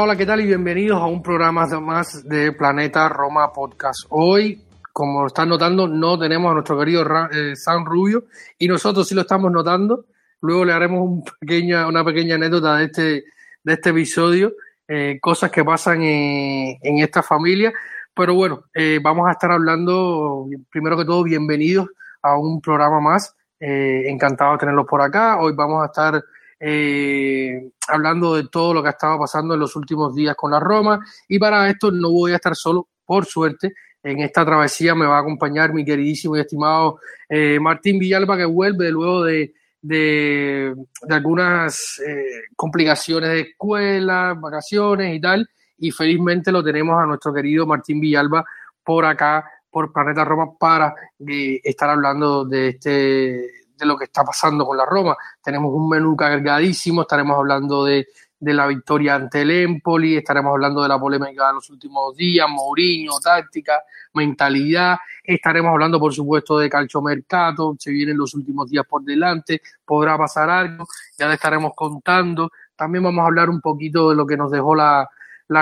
Hola, ¿qué tal? Y bienvenidos a un programa más de Planeta Roma Podcast. Hoy, como están notando, no tenemos a nuestro querido eh, Sam Rubio y nosotros sí lo estamos notando. Luego le haremos un pequeña, una pequeña anécdota de este, de este episodio, eh, cosas que pasan en, esta familia. Pero bueno, eh, vamos a estar hablando, primero que todo, bienvenidos a un programa más. encantado de tenerlos por acá. Hoy vamos a estar eh, hablando de todo lo que ha estado pasando en los últimos días con la Roma. Y para esto no voy a estar solo, por suerte. En esta travesía me va a acompañar mi queridísimo y estimado eh, Martín Villalba, que vuelve luego de, de, algunas eh, complicaciones de escuela, vacaciones y tal. Y felizmente lo tenemos a nuestro querido Martín Villalba por acá, por Planeta Roma, para eh, estar hablando de este de lo que está pasando con la Roma. Tenemos un menú cargadísimo, estaremos hablando de, la victoria ante el Empoli, estaremos hablando de la polémica de los últimos días, Mourinho, táctica, mentalidad, estaremos hablando por supuesto de calcio mercato, se vienen los últimos días por delante, podrá pasar algo, ya le estaremos contando, también vamos a hablar un poquito de lo que nos dejó la,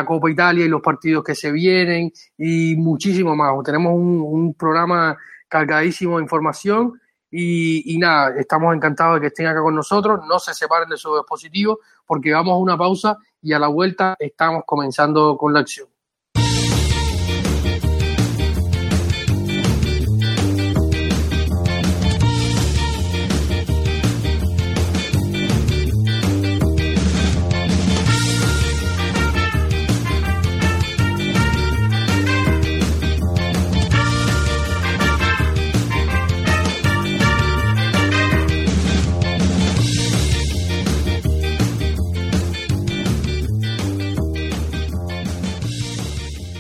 Copa Italia y los partidos que se vienen y muchísimo más. Tenemos un, un programa cargadísimo de información y, nada, estamos encantados de que estén acá con nosotros. No se separen de su dispositivo porque vamos a una pausa y a la vuelta estamos comenzando con la acción.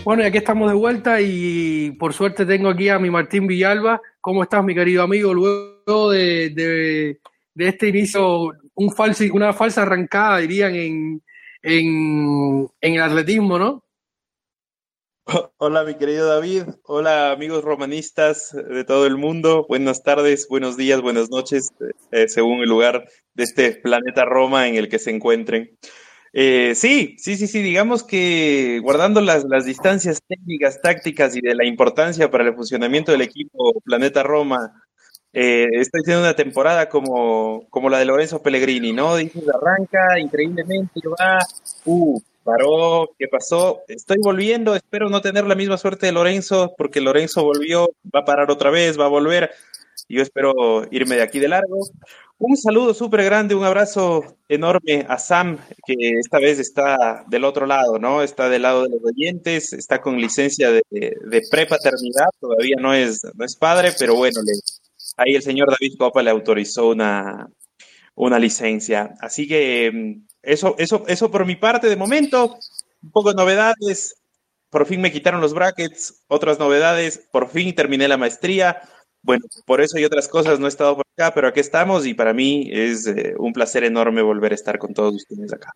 Bueno, y aquí estamos de vuelta y por suerte tengo aquí a mi Martín Villalba. ¿Cómo estás, mi querido amigo? Luego de, este inicio, una falsa arrancada, dirían, en, en, el atletismo, ¿no? Hola, mi querido David. Hola, amigos romanistas de todo el mundo. Buenas tardes, buenos días, buenas noches, eh, según el lugar de este planeta Roma en el que se encuentren. Eh, sí, sí, sí, sí, digamos que guardando las, las, distancias técnicas, tácticas y de la importancia para el funcionamiento del equipo Planeta Roma, eh, estoy teniendo una temporada como, como la de Lorenzo Pellegrini, ¿no? Dices, arranca increíblemente, va, uh, paró, ¿qué pasó? Estoy volviendo, espero no tener la misma suerte de Lorenzo, porque Lorenzo volvió, va a parar otra vez, va a volver. Yo espero irme de aquí de largo. Un saludo súper grande, un abrazo enorme a Sam, que esta vez está del otro lado, ¿no? Está del lado de los oyentes, está con licencia de, de prepaternidad, todavía no es, no es padre, pero bueno, le, ahí el señor David Copa le autorizó una, una licencia. Así que mm, eso, eso, eso por mi parte de momento, un poco de novedades. Por fin me quitaron los brackets, otras novedades, por fin terminé la maestría bueno, por eso y otras cosas no he estado por acá, pero aquí estamos y para mí es eh, un placer enorme volver a estar con todos ustedes acá.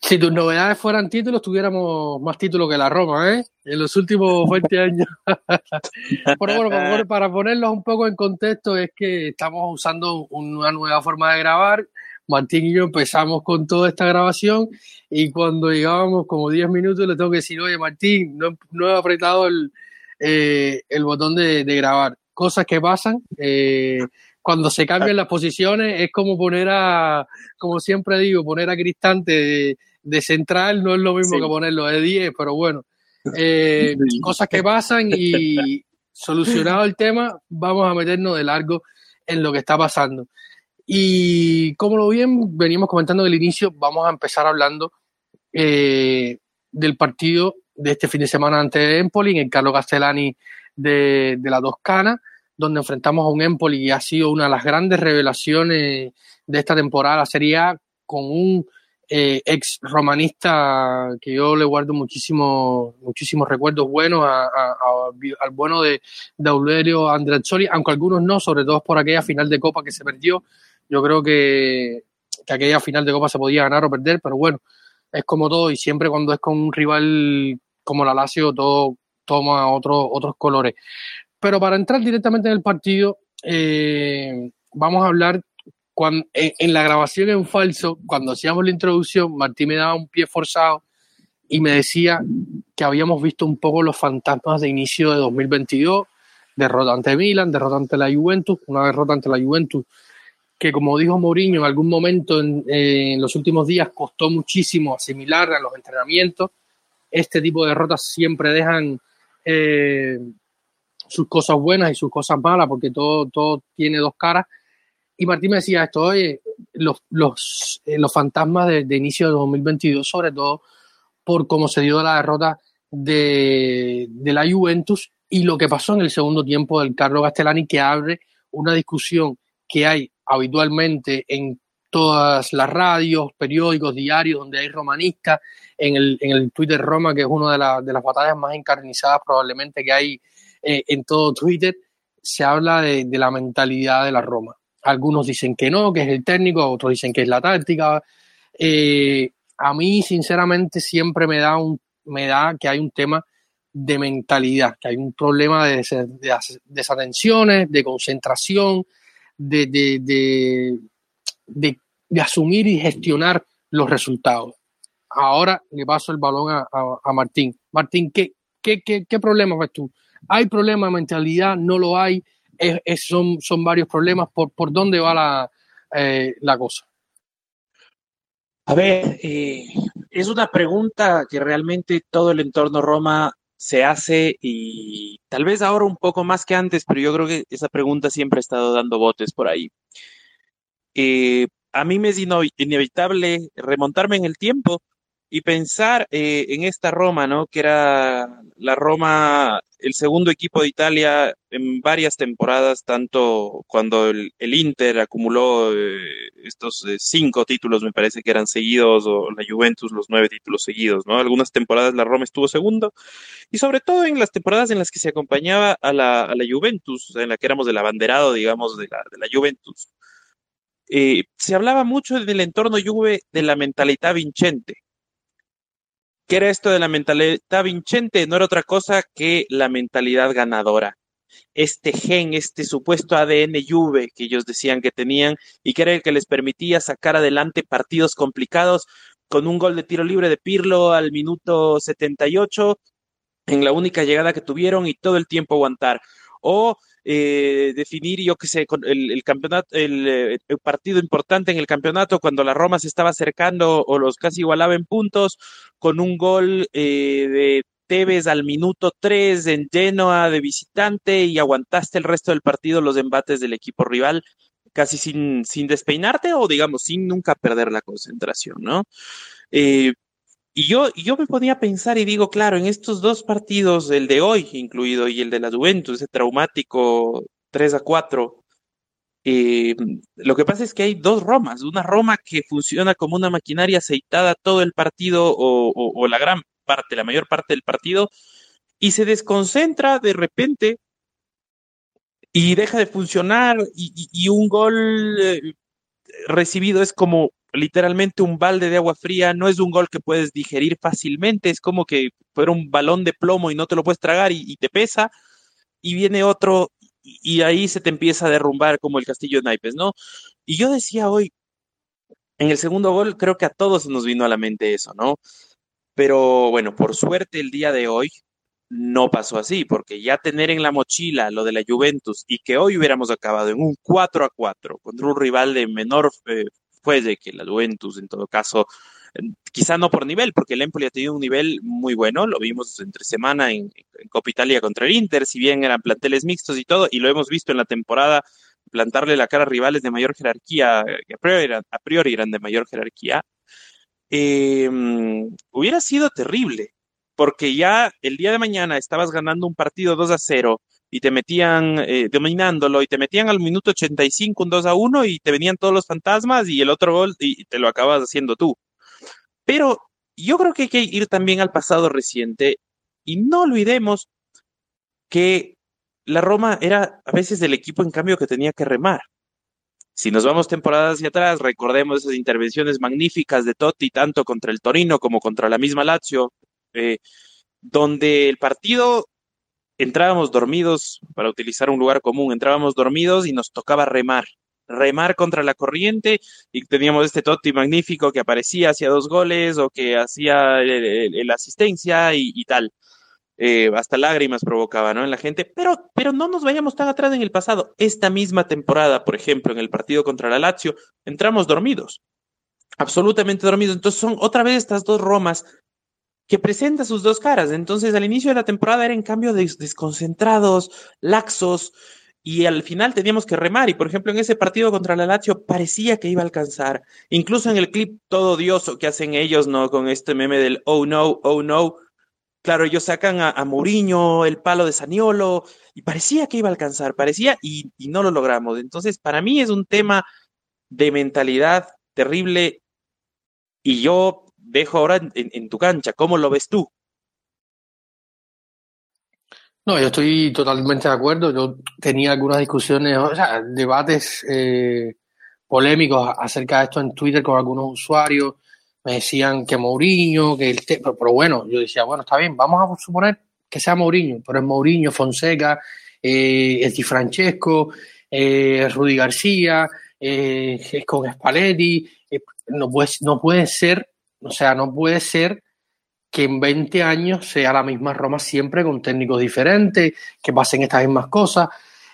Si tus novedades fueran títulos, tuviéramos más títulos que la Roma, ¿eh? En los últimos 20 años. Pero bueno, para ponerlos un poco en contexto, es que estamos usando una nueva forma de grabar. Martín y yo empezamos con toda esta grabación y cuando llegábamos como 10 minutos le tengo que decir, oye Martín, no, he apretado el, eh, botón de grabar cosas que pasan. Eh, cuando se cambian las posiciones es como poner a, como siempre digo, poner a Cristante de, central no es lo mismo que ponerlo de 10, pero bueno, eh, cosas que pasan y solucionado el tema, vamos a meternos de largo en lo que está pasando. Y como lo bien venimos comentando del inicio, vamos a empezar hablando eh, del partido de este fin de semana ante Empoli, en el Carlo Castellani de, de la Toscana, donde enfrentamos a un Empoli que ha sido una de las grandes revelaciones de esta temporada, la Serie A, con un eh, ex romanista que yo le guardo muchísimos muchísimos recuerdos buenos al bueno de, de Aurelio Andreazzoli, aunque algunos no, sobre todo por aquella final de Copa que se perdió. Yo creo que, que aquella final de Copa se podía ganar o perder, pero bueno, es como todo y siempre cuando es con un rival como la Lazio todo toma otro, otros colores. Pero para entrar directamente en el partido, eh, vamos a hablar cuando, en, la grabación en falso, cuando hacíamos la introducción, Martín me daba un pie forzado y me decía que habíamos visto un poco los fantasmas de inicio de 2022, derrota ante Milan, derrota ante la Juventus, una derrota ante la Juventus que como dijo Mourinho en algún momento en, en, los últimos días costó muchísimo asimilar a los entrenamientos. Este tipo de derrotas siempre dejan eh, sus cosas buenas y sus cosas malas porque todo, todo tiene dos caras. Y Martín me decía esto, oye, los, los, eh, los fantasmas de, de, inicio de 2022, sobre todo por cómo se dio la derrota de, de, la Juventus y lo que pasó en el segundo tiempo del Carlo Castellani, que abre una discusión que hay habitualmente en todas las radios, periódicos, diarios donde hay romanistas, en el, en el Twitter Roma, que es una de, la, de las batallas más encarnizadas probablemente que hay eh, en todo Twitter, se habla de, la mentalidad de la Roma algunos dicen que no, que es el técnico, otros dicen que es la táctica. Eh, a mí, sinceramente, siempre me da, un, me da que hay un tema de mentalidad, que hay un problema de, de desatenciones, de concentración, de, de, asumir y gestionar los resultados. Ahora le paso el balón a, a, Martín. Martín, ¿qué, qué, qué, qué problemas ves tú? ¿Hay problema de mentalidad? ¿No lo hay? son, son varios problemas. ¿Por, por dónde va la, eh, la cosa? A ver, eh, es una pregunta que realmente todo el entorno Roma se hace y tal vez ahora un poco más que antes, pero yo creo que esa pregunta siempre ha estado dando botes por ahí. Eh, a mí me es inevitable remontarme en el tiempo y pensar eh, en esta Roma, ¿no? Que era la Roma, el segundo equipo de Italia en varias temporadas, tanto cuando el, el Inter acumuló eh, estos eh, cinco títulos, me parece que eran seguidos, o la Juventus los nueve títulos seguidos, ¿no? Algunas temporadas la Roma estuvo segundo, y sobre todo en las temporadas en las que se acompañaba a la, a la Juventus, en la que éramos del abanderado, digamos, de la, de la Juventus. Eh, se hablaba mucho del entorno Juve de la mentalidad vincente, ¿Qué era esto de la mentalidad vincente? No era otra cosa que la mentalidad ganadora. Este gen, este supuesto ADN Juve que ellos decían que tenían y que era el que les permitía sacar adelante partidos complicados con un gol de tiro libre de Pirlo al minuto 78 en la única llegada que tuvieron y todo el tiempo aguantar. O eh, definir, yo qué sé, el, el campeonato, el, eh, partido importante en el campeonato cuando la Roma se estaba acercando o los casi igualaba en puntos, con un gol eh, de Tevez al minuto 3 en Genoa de visitante y aguantaste el resto del partido los embates del equipo rival casi sin, sin despeinarte o digamos sin nunca perder la concentración, ¿no? Eh, y yo, yo me ponía a pensar y digo, claro, en estos dos partidos, el de hoy incluido y el de la Juventus, ese traumático 3 a 4, eh, lo que pasa es que hay dos Romas, una Roma que funciona como una maquinaria aceitada todo el partido o, o, la gran parte, la mayor parte del partido, y se desconcentra de repente y deja de funcionar y un gol eh, recibido es como literalmente un balde de agua fría, no es un gol que puedes digerir fácilmente, es como que fuera un balón de plomo y no te lo puedes tragar y, te pesa, y viene otro y, y, ahí se te empieza a derrumbar como el castillo de naipes, ¿no? Y yo decía hoy, en el segundo gol creo que a todos nos vino a la mente eso, ¿no? Pero bueno, por suerte el día de hoy no pasó así, porque ya tener en la mochila lo de la Juventus y que hoy hubiéramos acabado en un 4 a 4 contra un rival de menor eh, puede que la Juventus, en todo caso, quizá no por nivel, porque el Empoli ha tenido un nivel muy bueno, lo vimos entre semana en, Copa Italia contra el Inter, si bien eran planteles mixtos y todo, y lo hemos visto en la temporada plantarle la cara a rivales de mayor jerarquía, que a priori eran, a priori eran de mayor jerarquía. em, hubiera sido terrible, porque ya el día de mañana estabas ganando un partido 2 a 0 y te metían eh, dominándolo y te metían al minuto 85 un 2 a 1 y te venían todos los fantasmas y el otro gol y te lo acabas haciendo tú. Pero yo creo que hay que ir también al pasado reciente y no olvidemos que la Roma era a veces el equipo en cambio que tenía que remar. Si nos vamos temporadas hacia atrás, recordemos esas intervenciones magníficas de Totti, tanto contra el Torino como contra la misma Lazio, eh, donde el partido entrábamos dormidos, para utilizar un lugar común, entrábamos dormidos y nos tocaba remar, remar contra la corriente y teníamos este Totti magnífico que aparecía, hacía dos goles o que hacía la asistencia y, tal. Eh, hasta lágrimas provocaba ¿no? en la gente, pero, pero no nos vayamos tan atrás en el pasado. Esta misma temporada, por ejemplo, en el partido contra la Lazio, entramos dormidos, absolutamente dormidos. Entonces son otra vez estas dos Romas que presenta sus dos caras. Entonces, al inicio de la temporada eran en cambio desconcentrados, laxos, y al final teníamos que remar. Y por ejemplo, en ese partido contra la Lazio parecía que iba a alcanzar. Incluso en el clip todo odioso que hacen ellos, ¿no? Con este meme del oh no, oh no. Claro, ellos sacan a, a Mourinho, el palo de Saniolo, y parecía que iba a alcanzar, parecía, y, y no lo logramos. Entonces, para mí es un tema de mentalidad terrible. Y yo dejo ahora en, tu cancha. ¿Cómo lo ves tú? No, yo estoy totalmente de acuerdo. Yo tenía algunas discusiones, o sea, debates eh, polémicos acerca de esto en Twitter con algunos usuarios. Me decían que Mourinho, que el pero, bueno, yo decía, bueno, está bien, vamos a suponer que sea Mourinho, pero es Mourinho, Fonseca, eh, Francesco, eh, Rudy García, eh, con Spalletti, eh, no, puede, no puede ser o sea, no puede ser que en 20 años sea la misma Roma siempre con técnicos diferentes, que pasen estas mismas cosas.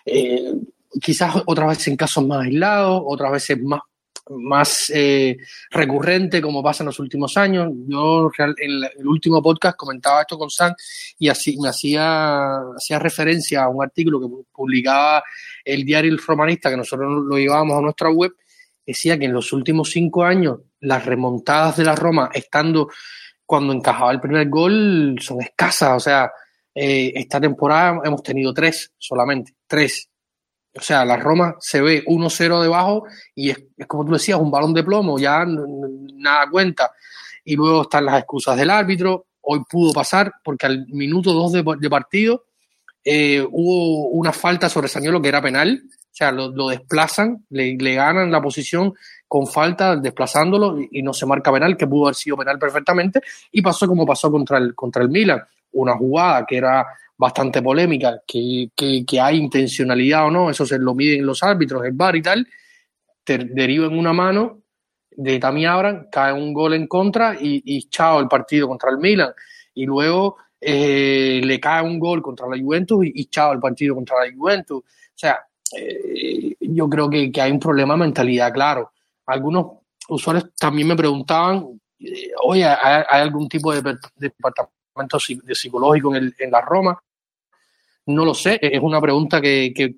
Eh, quizás otras veces en casos más aislados, otras veces más, más eh, recurrente, como pasa en los últimos años. Yo en el último podcast comentaba esto con Sam y así me hacía, hacía referencia a un artículo que publicaba el diario El Romanista, que nosotros lo llevábamos a nuestra web, decía que en los últimos cinco años las remontadas de la Roma, estando cuando encajaba el primer gol, son escasas. O sea, eh, esta temporada hemos tenido tres solamente, tres. O sea, la Roma se ve 1-0 debajo y es, como tú decías, un balón de plomo, ya nada cuenta. Y luego están las excusas del árbitro. Hoy pudo pasar porque al minuto 2 de, partido eh, hubo una falta sobre Sañolo que era penal sea, lo, desplazan, le, ganan la posición con falta, desplazándolo y, no se marca penal, que pudo haber sido penal perfectamente, y pasó como pasó contra el, contra el Milan. Una jugada que era bastante polémica, que, que, hay intencionalidad o no, eso se lo miden los árbitros, el bar y tal, deriva en una mano de Tami Abraham, cae un gol en contra y, y chao el partido contra el Milan. Y luego eh, le cae un gol contra la Juventus y, y chao el partido contra la Juventus. O sea, eh, yo creo que, hay un problema de mentalidad, claro. Algunos usuarios también me preguntaban, eh, oye, ¿hay, algún tipo de, departamento de psicológico en, la Roma? No lo sé, es una pregunta que,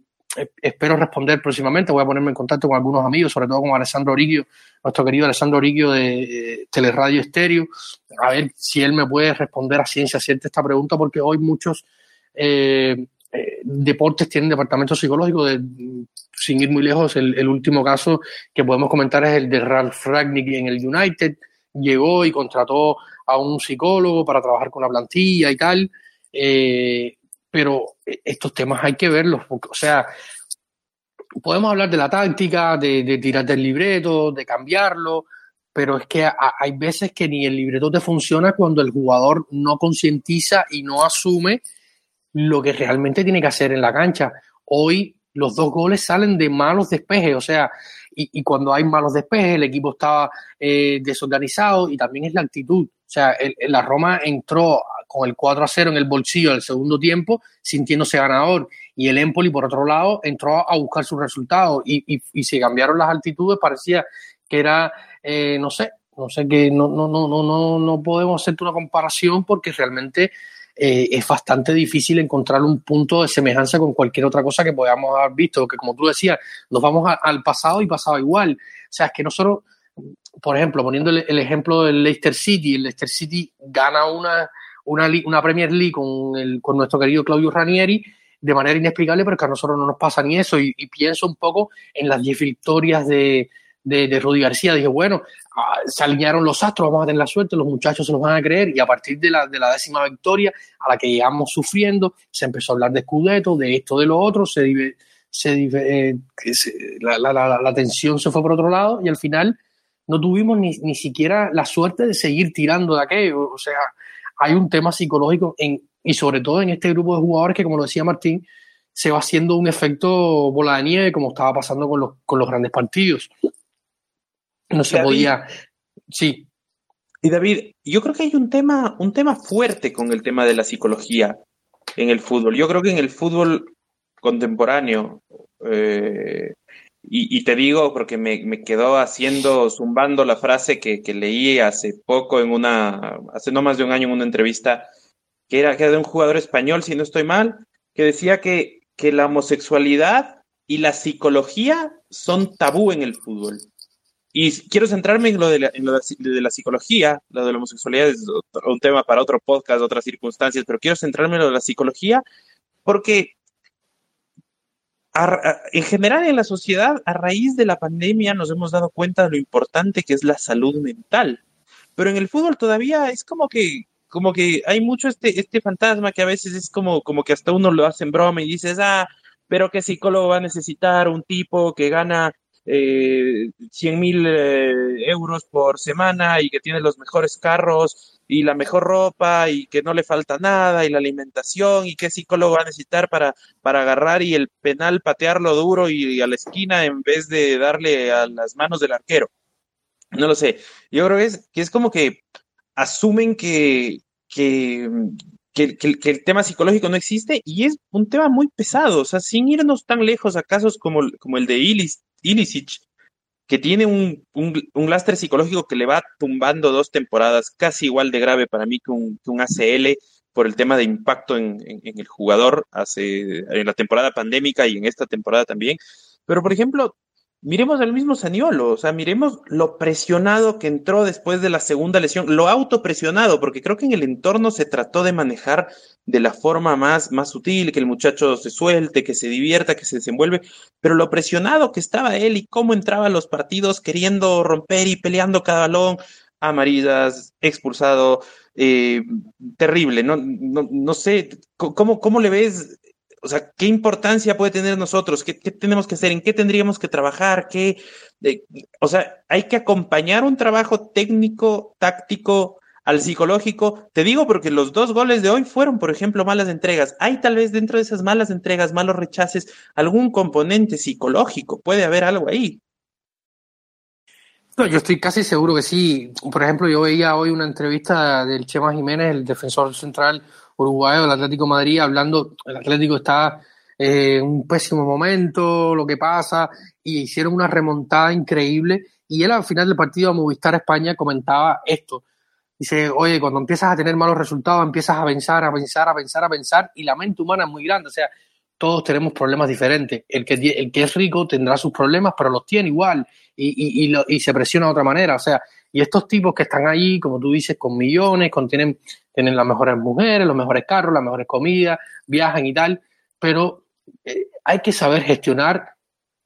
espero responder próximamente. Voy a ponerme en contacto con algunos amigos, sobre todo con Alessandro Oriquio, nuestro querido Alessandro Oriquio de eh, Teleradio Estéreo, a ver si él me puede responder a ciencia cierta esta pregunta, porque hoy muchos eh, deportes tienen departamento psicológico. Sin ir muy lejos, el, último caso que podemos comentar es el de Ralph Ragnick en el United. Llegó y contrató a un psicólogo para trabajar con la plantilla y tal. Eh, pero estos temas hay que verlos. o sea, podemos hablar de la táctica, de, de tirar del libreto, de cambiarlo, pero es que hay veces que ni el libreto te funciona cuando el jugador no concientiza y no asume lo que realmente tiene que hacer en la cancha. Hoy los dos goles salen de malos despejes, o sea, y, cuando hay malos despejes el equipo estaba eh, desorganizado y también es la actitud. O sea, la Roma entró con el 4 a 0 en el bolsillo del segundo tiempo, sintiéndose ganador. Y el Empoli, por otro lado, entró a buscar sus resultados y, y, y se cambiaron las altitudes. Parecía que era, eh, no sé, no sé que no, no, no, no, no, no podemos hacer una comparación porque realmente eh, es bastante difícil encontrar un punto de semejanza con cualquier otra cosa que podamos haber visto, que como tú decías, nos vamos al pasado y pasaba igual. O sea, es que nosotros por ejemplo, poniendo el, ejemplo del Leicester City, el Leicester City gana una, una, una Premier League con, el, con nuestro querido Claudio Ranieri de manera inexplicable, pero que a nosotros no nos pasa ni eso. Y, pienso un poco en las 10 victorias de, de, Rudy García. Dije, bueno, ah, se alinearon los astros, vamos a tener la suerte, los muchachos se nos van a creer. Y a partir de la, de la décima victoria, a la que llegamos sufriendo, se empezó a hablar de Scudetto, de esto, de lo otro, se, se, eh, la, la, la, tensión se fue por otro lado y al final no tuvimos ni, ni siquiera la suerte de seguir tirando de aquello. O sea, hay un tema psicológico en, y sobre todo en este grupo de jugadores que, como lo decía Martín, se va haciendo un efecto bola de nieve como estaba pasando con los, con los grandes partidos. No se podía. Sí. Y David, yo creo que hay un tema, un tema fuerte con el tema de la psicología en el fútbol. Yo creo que en el fútbol contemporáneo, eh, y, te digo porque me, me, quedó haciendo, zumbando la frase que, que, leí hace poco en una, hace no más de un año en una entrevista que era, que de un jugador español, si no estoy mal, que decía que, que la homosexualidad y la psicología son tabú en el fútbol. Y quiero centrarme en lo, de la, de la psicología, lo de la homosexualidad es un tema para otro podcast, otras circunstancias, pero quiero centrarme en lo de la psicología porque en general en la sociedad, a raíz de la pandemia, nos hemos dado cuenta de lo importante que es la salud mental. Pero en el fútbol todavía es como que como que hay mucho este, este fantasma que a veces es como, como que hasta uno lo hace en broma y dices, ah, pero qué psicólogo va a necesitar un tipo que gana eh, 100 mil eh, euros por semana y que tiene los mejores carros y la mejor ropa y que no le falta nada y la alimentación y qué psicólogo va a necesitar para, para agarrar y el penal patearlo duro y a la esquina en vez de darle a las manos del arquero. No lo sé. Yo creo que es, que es como que asumen que, que, el tema psicológico no existe y es un tema muy pesado, o sea, sin irnos tan lejos a casos como, el de Ilicic, que tiene un, un, lastre psicológico que le va tumbando dos temporadas, casi igual de grave para mí que un, ACL por el tema de impacto en, en, el jugador hace, en la temporada pandémica y en esta temporada también. Pero, por ejemplo, Miremos al mismo Saniolo, o sea, miremos lo presionado que entró después de la segunda lesión, lo autopresionado, porque creo que en el entorno se trató de manejar de la forma más, más sutil, que el muchacho se suelte, que se divierta, que se desenvuelve, pero lo presionado que estaba él y cómo entraba a los partidos queriendo romper y peleando cada balón, amarillas, expulsado, eh, terrible, no, no, no sé, ¿cómo, ¿cómo le ves o sea, ¿qué importancia puede tener nosotros? ¿Qué, tenemos que hacer? ¿En qué tendríamos que trabajar? ¿Qué, o sea, hay que acompañar un trabajo técnico, táctico, al psicológico. Te digo porque los dos goles de hoy fueron, por ejemplo, malas entregas. Hay tal vez dentro de esas malas entregas, malos rechaces, algún componente psicológico. Puede haber algo ahí. No, yo estoy casi seguro que sí. Por ejemplo, yo veía hoy una entrevista del Chema Jiménez, el defensor central uruguayo del Atlético Madrid, hablando, el Atlético está en un pésimo momento, lo que pasa, y hicieron una remontada increíble. Y él al final del partido a Movistar España comentaba esto. Dice, oye, cuando empiezas a tener malos resultados, empiezas a pensar, a pensar, a pensar, a pensar, y la mente humana es muy grande. O sea, todos tenemos problemas diferentes. El que, el que es rico tendrá sus problemas, pero los tiene igual y, y, se presiona de otra manera. O sea, y estos tipos que están allí, como tú dices, con millones, con, tienen, tienen las mejores mujeres, los mejores carros, las mejores comidas, viajan y tal, pero eh, hay que saber gestionar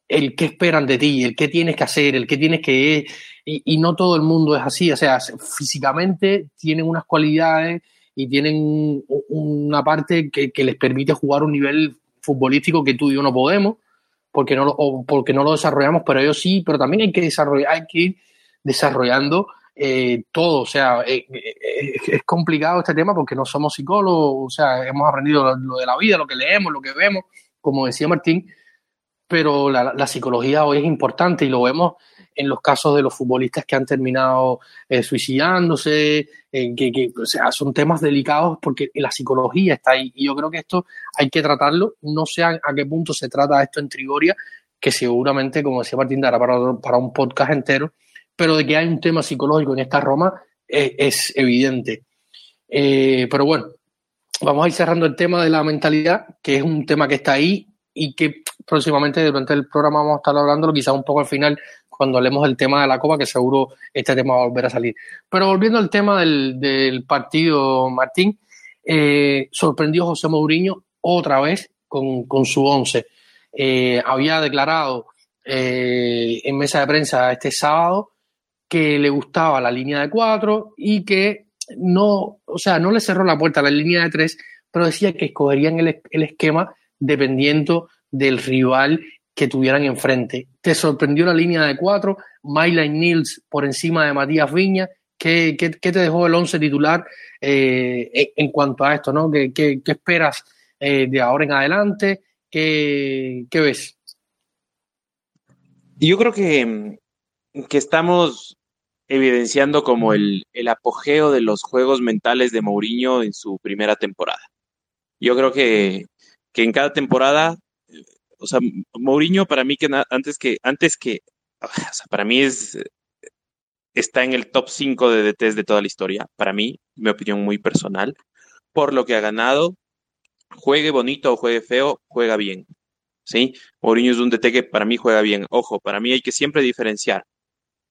el qué esperan de ti, el qué tienes que hacer, el qué tienes que... Y, y no todo el mundo es así, o sea, físicamente tienen unas cualidades y tienen una parte que, les permite jugar un nivel futbolístico que tú y yo no podemos, porque no, lo, porque no lo desarrollamos, pero ellos sí, pero también hay que desarrollar, hay que ir desarrollando eh, todo, o sea, eh, eh, es complicado este tema porque no somos psicólogos, o sea, hemos aprendido lo, de la vida, lo que leemos, lo que vemos, como decía Martín, pero la, psicología hoy es importante y lo vemos en los casos de los futbolistas que han terminado suicidándose, que, o sea, son temas delicados porque la psicología está ahí. Y yo creo que esto hay que tratarlo. No sé a, qué punto se trata esto en Trigoria, que seguramente, como decía Martín, dará para, para un podcast entero, pero de que hay un tema psicológico en esta Roma eh, es evidente. Eh, pero bueno, vamos a ir cerrando el tema de la mentalidad, que es un tema que está ahí y que próximamente durante el programa vamos a estar hablándolo, quizás un poco al final cuando hablemos del tema de la Copa, que seguro este tema va a volver a salir. Pero volviendo al tema del, partido, Martín, eh, sorprendió José Mourinho otra vez con, su once. Eh, había declarado eh, en mesa de prensa este sábado que le gustaba la línea de cuatro y que no, o sea, no le cerró la puerta a la línea de tres, pero decía que escogerían el, el esquema dependiendo del rival que tuvieran enfrente. ¿Te sorprendió la línea de cuatro? Myline Nils por encima de Matías Viña. ¿Qué, qué, te dejó el once titular eh, en, cuanto a esto? ¿no? ¿Qué, qué, esperas eh, de ahora en adelante? ¿Qué, qué ves? Yo creo que, que estamos evidenciando como el, el, apogeo de los juegos mentales de Mourinho en su primera temporada. Yo creo que, que en cada temporada o sea, Mourinho para mí que antes que, antes que, o sea, para mí es, está en el top 5 de DTs de toda la historia, para mí, mi opinión muy personal, por lo que ha ganado, juegue bonito o juegue feo, juega bien. ¿Sí? Mourinho es un DT que para mí juega bien. Ojo, para mí hay que siempre diferenciar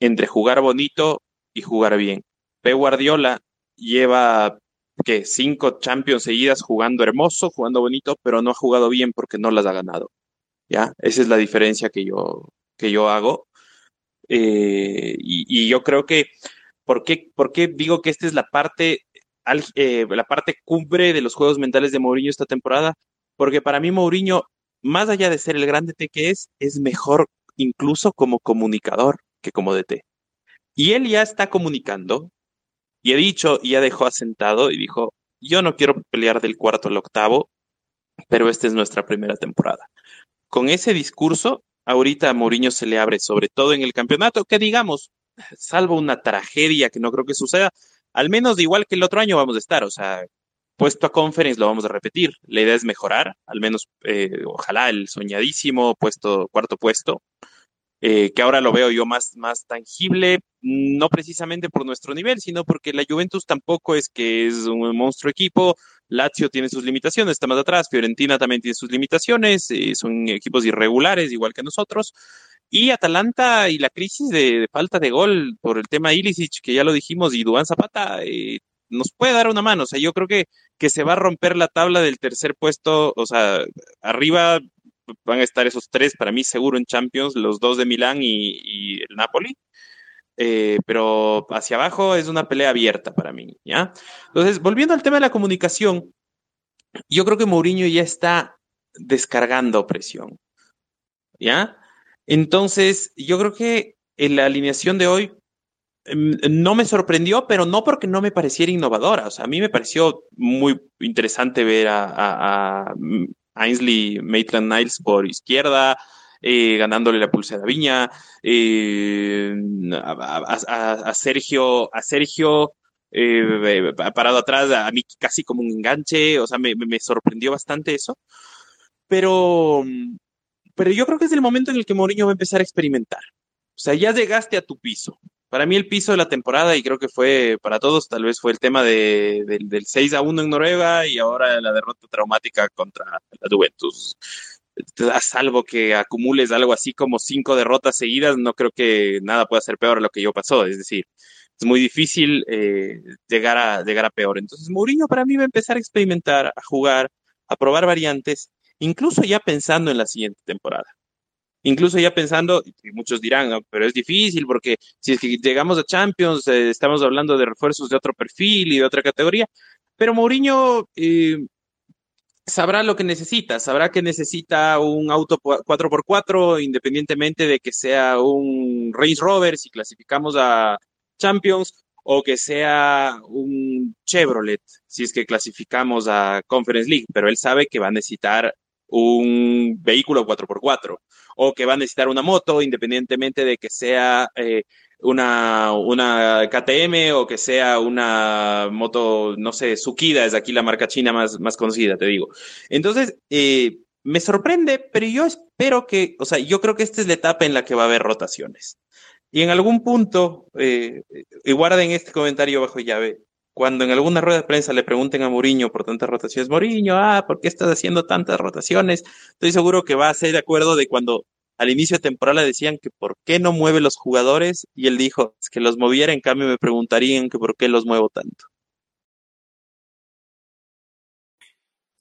entre jugar bonito y jugar bien. P. Guardiola lleva que cinco Champions seguidas jugando hermoso, jugando bonito, pero no ha jugado bien porque no las ha ganado. ¿ya? Esa es la diferencia que yo, que yo hago. Eh, y, yo creo que, ¿por qué, ¿por qué, digo que esta es la parte, eh, la parte cumbre de los juegos mentales de Mourinho esta temporada? Porque para mí Mourinho, más allá de ser el grande que es, es mejor incluso como comunicador que como DT. Y él ya está comunicando, y ha dicho, y ya dejó asentado, y dijo, yo no quiero pelear del cuarto al octavo, pero esta es nuestra primera temporada con ese discurso, ahorita a Mourinho se le abre, sobre todo en el campeonato, que digamos, salvo una tragedia que no creo que suceda, al menos igual que el otro año vamos a estar, o sea, puesto a conference lo vamos a repetir. La idea es mejorar, al menos, eh, ojalá el soñadísimo puesto, cuarto puesto, eh, que ahora lo veo yo más, más tangible, no precisamente por nuestro nivel, sino porque la Juventus tampoco es que es un monstruo equipo, Lazio tiene sus limitaciones, está más atrás, Fiorentina también tiene sus limitaciones, eh, son equipos irregulares igual que nosotros. Y Atalanta y la crisis de, falta de gol por el tema Ilicic, que ya lo dijimos, y Dubán Zapata, eh, nos puede dar una mano. O sea, yo creo que, que se va a romper la tabla del tercer puesto. O sea, arriba van a estar esos tres, para mí seguro en Champions, los dos de Milán y, el Napoli. Eh, pero hacia abajo es una pelea abierta para mí, ¿ya? Entonces, volviendo al tema de la comunicación, yo creo que Mourinho ya está descargando presión, ¿ya? Entonces, yo creo que en la alineación de hoy em, no me sorprendió, pero no porque no me pareciera innovadora. O sea, a mí me pareció muy interesante ver a, a Ainsley Maitland Niles por izquierda, eh, ganándole la pulsera a Viña, eh, a, Sergio, a Sergio eh, parado atrás, a mí casi como un enganche, o sea, me, sorprendió bastante eso. Pero, pero yo creo que es el momento en el que Mourinho va a empezar a experimentar. O sea, ya llegaste a tu piso. Para mí el piso de la temporada, y creo que fue para todos, tal vez fue el tema de, del 6 a 1 en Noruega y ahora la derrota traumática contra la Juventus. A salvo que acumules algo así como cinco derrotas seguidas, no creo que nada pueda ser peor a lo que yo pasó. Es decir, es muy difícil eh, llegar, a, llegar a peor. Entonces, Mourinho para mí va a empezar a experimentar, a jugar, a probar variantes, incluso ya pensando en la siguiente temporada. Incluso ya pensando, y muchos dirán, pero es difícil porque si es que llegamos a Champions, eh, estamos hablando de refuerzos de otro perfil y de otra categoría, pero Mourinho eh, sabrá lo que necesita, sabrá que necesita un auto 4x4, independientemente de que sea un Range Rover, si clasificamos a Champions, o que sea un Chevrolet, si es que clasificamos a Conference League, pero él sabe que va a necesitar un vehículo 4x4 o que va a necesitar una moto, independientemente de que sea eh, una, una KTM o que sea una moto, no sé, Sukida, es aquí la marca china más, más conocida, te digo. Entonces, eh, me sorprende, pero yo espero que, o sea, yo creo que esta es la etapa en la que va a haber rotaciones. Y en algún punto, eh, y guarden este comentario bajo llave, cuando en alguna rueda de prensa le pregunten a Mourinho por tantas rotaciones, Mourinho, ah, ¿por qué estás haciendo tantas rotaciones? Estoy seguro que va a ser de acuerdo de cuando al inicio de temporada decían que por qué no mueve los jugadores y él dijo es que los moviera, en cambio me preguntarían que por qué los muevo tanto.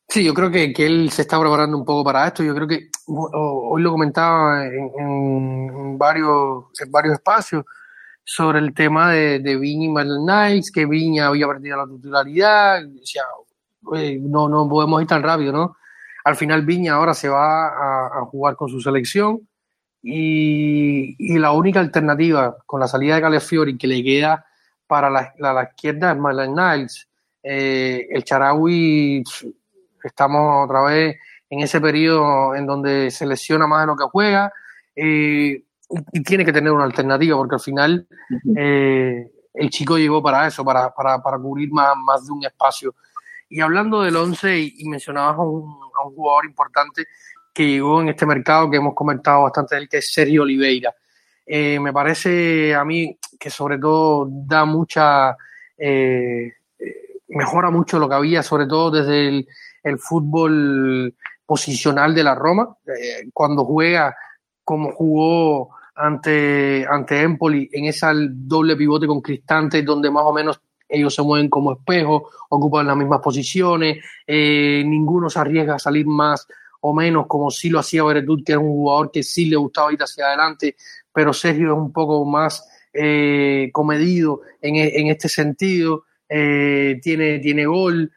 Sí, yo creo que, que él se está preparando un poco para esto. Yo creo que hoy lo comentaba en, varios, en varios espacios sobre el tema de, de Viña y Marlon Knights, que Viña había perdido la titularidad. Decía, no, no podemos ir tan rápido, ¿no? Al final Viña ahora se va a, jugar con su selección y, y, la única alternativa con la salida de Calefiori que le queda para la, la, izquierda es Marlon Niles. Eh, el Charawi Estamos otra vez en ese periodo en donde se lesiona más de lo que juega eh, y, tiene que tener una alternativa porque al final eh, el chico llegó para eso, para, para, para cubrir más, más, de un espacio. Y hablando del 11 y, mencionabas a un, a un, jugador importante que llegó en este mercado que hemos comentado bastante de él, que es Sergio Oliveira. Eh, me parece a mí que sobre todo da mucha, mejora mucho lo que había, sobre todo desde el, el fútbol posicional de la Roma, eh, cuando juega como jugó ante, ante Empoli en esa doble pivote con Cristante, donde más o menos ellos se mueven como espejo, ocupan las mismas posiciones, eh, ninguno se arriesga a salir más o menos como sí lo hacía Beretut, que era un jugador que sí le gustaba ir hacia adelante, pero Sergio es un poco más eh, comedido en, en, este sentido, tiene, tiene gol,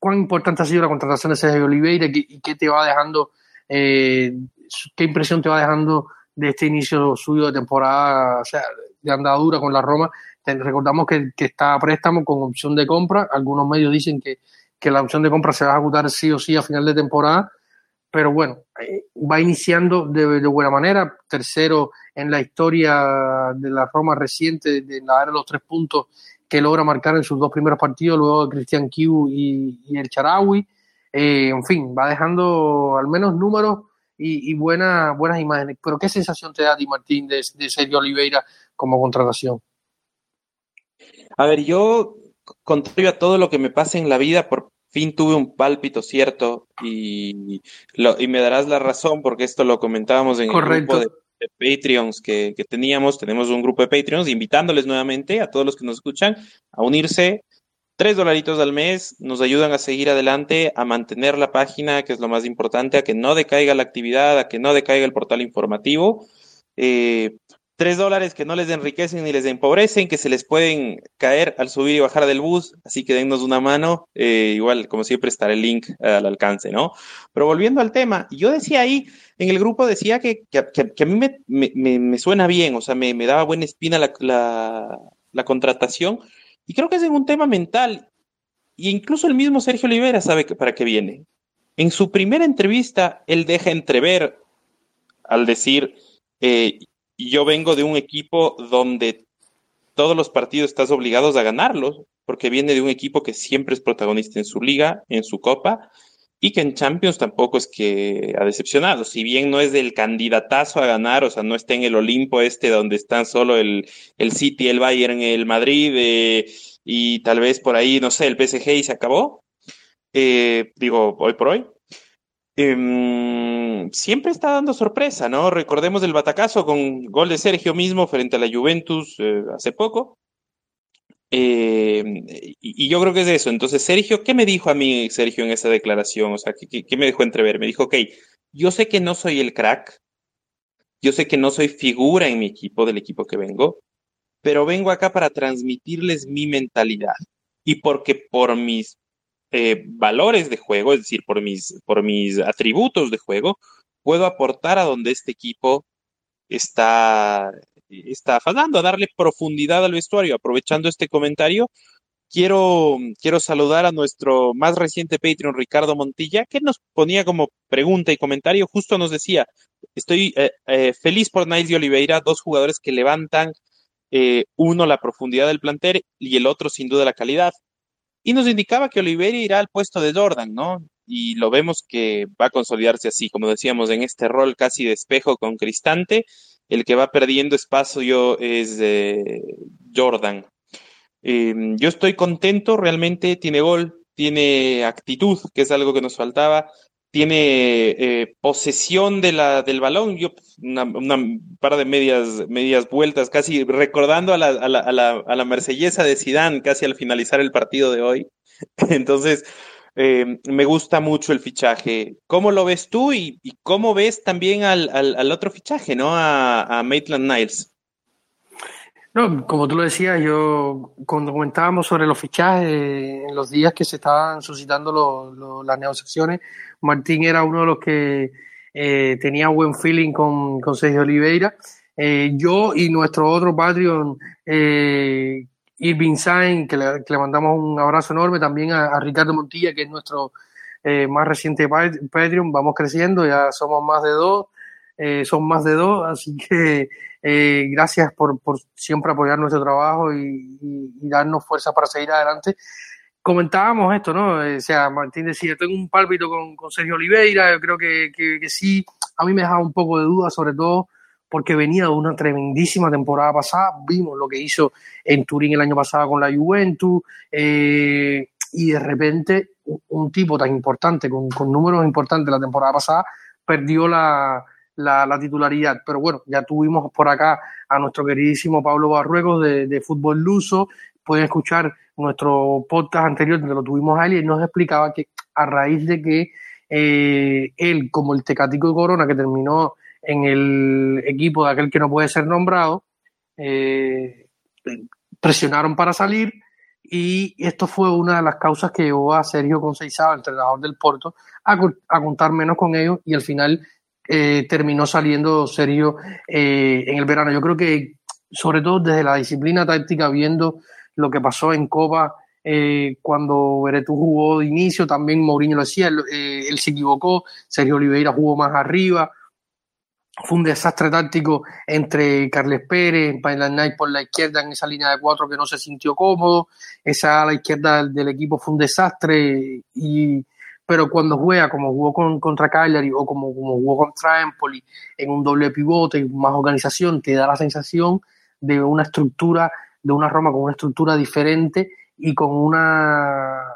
cuán importante ha sido la contratación de Sergio Oliveira y qué te va dejando, eh, qué impresión te va dejando de este inicio suyo de temporada, o sea, de andadura con la Roma. recordamos que, está a préstamo con opción de compra. Algunos medios dicen que, la opción de compra se va a ejecutar sí o sí a final de temporada. Pero bueno, eh, va iniciando de, buena manera. Tercero en la historia de la Roma reciente, de la era de los tres puntos que logra marcar en sus dos primeros partidos, luego de Cristian Kiu y, el Charawi. Eh, en fin, va dejando al menos números y, buenas imágenes. Pero ¿qué sensación te da ti, Martín, de, Sergio Oliveira como contratación? A ver, yo, contrario a todo lo que me pasa en la vida, por fin tuve un pálpito cierto y, y me darás la razón porque esto lo comentábamos en el grupo de de Patreons que, teníamos. Tenemos un grupo de Patreons invitándoles nuevamente a todos los que nos escuchan a unirse. Tres dolaritos al mes nos ayudan a seguir adelante, a mantener la página, que es lo más importante, a que no decaiga la actividad, a que no decaiga el portal informativo. Eh, tres dólares que no les enriquecen ni les empobrecen, que se les pueden caer al subir y bajar del bus, así que dennos una mano, eh, igual como siempre estará el link al alcance, ¿no? Pero volviendo al tema, yo decía ahí, en el grupo decía que, que, a mí me, me, me, suena bien, o sea, me, daba buena espina la, la, contratación, y creo que es en un tema mental, y incluso el mismo Sergio Olivera sabe que para qué viene. En su primera entrevista, él deja entrever al decir, eh, yo vengo de un equipo donde todos los partidos estás obligados a ganarlos, porque viene de un equipo que siempre es protagonista en su liga, en su copa, y que en Champions tampoco es que ha decepcionado. Si bien no es del candidatazo a ganar, o sea, no está en el Olimpo este donde están solo el, el City, el Bayern, el Madrid, eh, y tal vez por ahí, no sé, el PSG y se acabó. Eh, digo, hoy por hoy. Em, siempre está dando sorpresa, ¿no? Recordemos el batacazo con gol de Sergio mismo frente a la Juventus eh, hace poco. Em, y, yo creo que es eso. Entonces, Sergio, ¿qué me dijo a mí, Sergio, en esa declaración? O sea, ¿qué, qué me dejó entrever? Me dijo, ok, yo sé que no soy el crack, yo sé que no soy figura en mi equipo, del equipo que vengo, pero vengo acá para transmitirles mi mentalidad. Y porque por mis eh, valores de juego, es decir, por mis, por mis atributos de juego, puedo aportar a donde este equipo está, está fallando, a darle profundidad al vestuario. Aprovechando este comentario, quiero, quiero saludar a nuestro más reciente Patreon, Ricardo Montilla, que nos ponía como pregunta y comentario, justo nos decía, estoy eh, eh, feliz por Niles y Oliveira, dos jugadores que levantan uno la profundidad del plantel y el otro sin duda la calidad y nos indicaba que Oliveira irá al puesto de Jordan, ¿no? Y lo vemos que va a consolidarse así, como decíamos, en este rol casi de espejo con Cristante. El que va perdiendo espacio es eh, Jordan. Em, yo estoy contento, realmente tiene gol, tiene actitud, que es algo que nos faltaba. tiene eh, posesión de la, del balón, yo una, una par de medias, medias vueltas, casi recordando a la, a la, a la, a la marsellesa de Sidán, casi al finalizar el partido de hoy. Entonces, eh, me gusta mucho el fichaje. ¿Cómo lo ves tú y, cómo ves también al, otro fichaje, ¿no? A, Maitland Niles. No, como tú lo decías, yo cuando comentábamos sobre los fichajes, en los días que se estaban suscitando las negociaciones, Martín era uno de los que eh, tenía buen feeling con, con Sergio Oliveira. Eh, yo y nuestro otro Patreon, eh, Irving Sainz, que que le, mandamos un abrazo enorme, también a, a Ricardo Montilla, que es nuestro eh, más reciente Patreon, vamos creciendo, ya somos más de dos, eh, son más de dos, así que eh, gracias por, por, siempre apoyar nuestro trabajo y, darnos fuerza para seguir adelante. Comentábamos esto, ¿no? Eh, o sea, Martín decía, tengo un pálpito con, con Sergio Oliveira, yo creo que, que, que, sí, a mí me dejaba un poco de duda, sobre todo porque venía de una tremendísima temporada pasada, vimos lo que hizo en Turín el año pasado con la Juventus, eh, y de repente un tipo tan importante, con, con números importantes la temporada pasada, perdió la, la, la, titularidad. Pero bueno, ya tuvimos por acá a nuestro queridísimo Pablo Barruegos de, de Fútbol Luso. Pueden escuchar nuestro podcast anterior donde lo tuvimos a él y él nos explicaba que a raíz de que eh, él, como el Tecatico de Corona, que terminó en el equipo de aquel que no puede ser nombrado, eh, presionaron para salir y esto fue una de las causas que llevó a Sergio Conceição, el entrenador del Porto, a, contar menos con ellos y al final eh, terminó saliendo Sergio eh, en el verano. Yo creo que, sobre todo desde la disciplina táctica, viendo lo que pasó en Copa, eh, cuando Beretú jugó de inicio, también Mourinho lo decía, eh, él, se equivocó, Sergio Oliveira jugó más arriba. Fue un desastre táctico entre Carles Pérez, Bailan Knight por la izquierda en esa línea de cuatro que no se sintió cómodo. Esa a la izquierda del, equipo fue un desastre y pero cuando juega como jugó con, contra Cagliari o como, como jugó contra Empoli en un doble pivote y más organización, te da la sensación de una estructura, de una Roma con una estructura diferente y con una,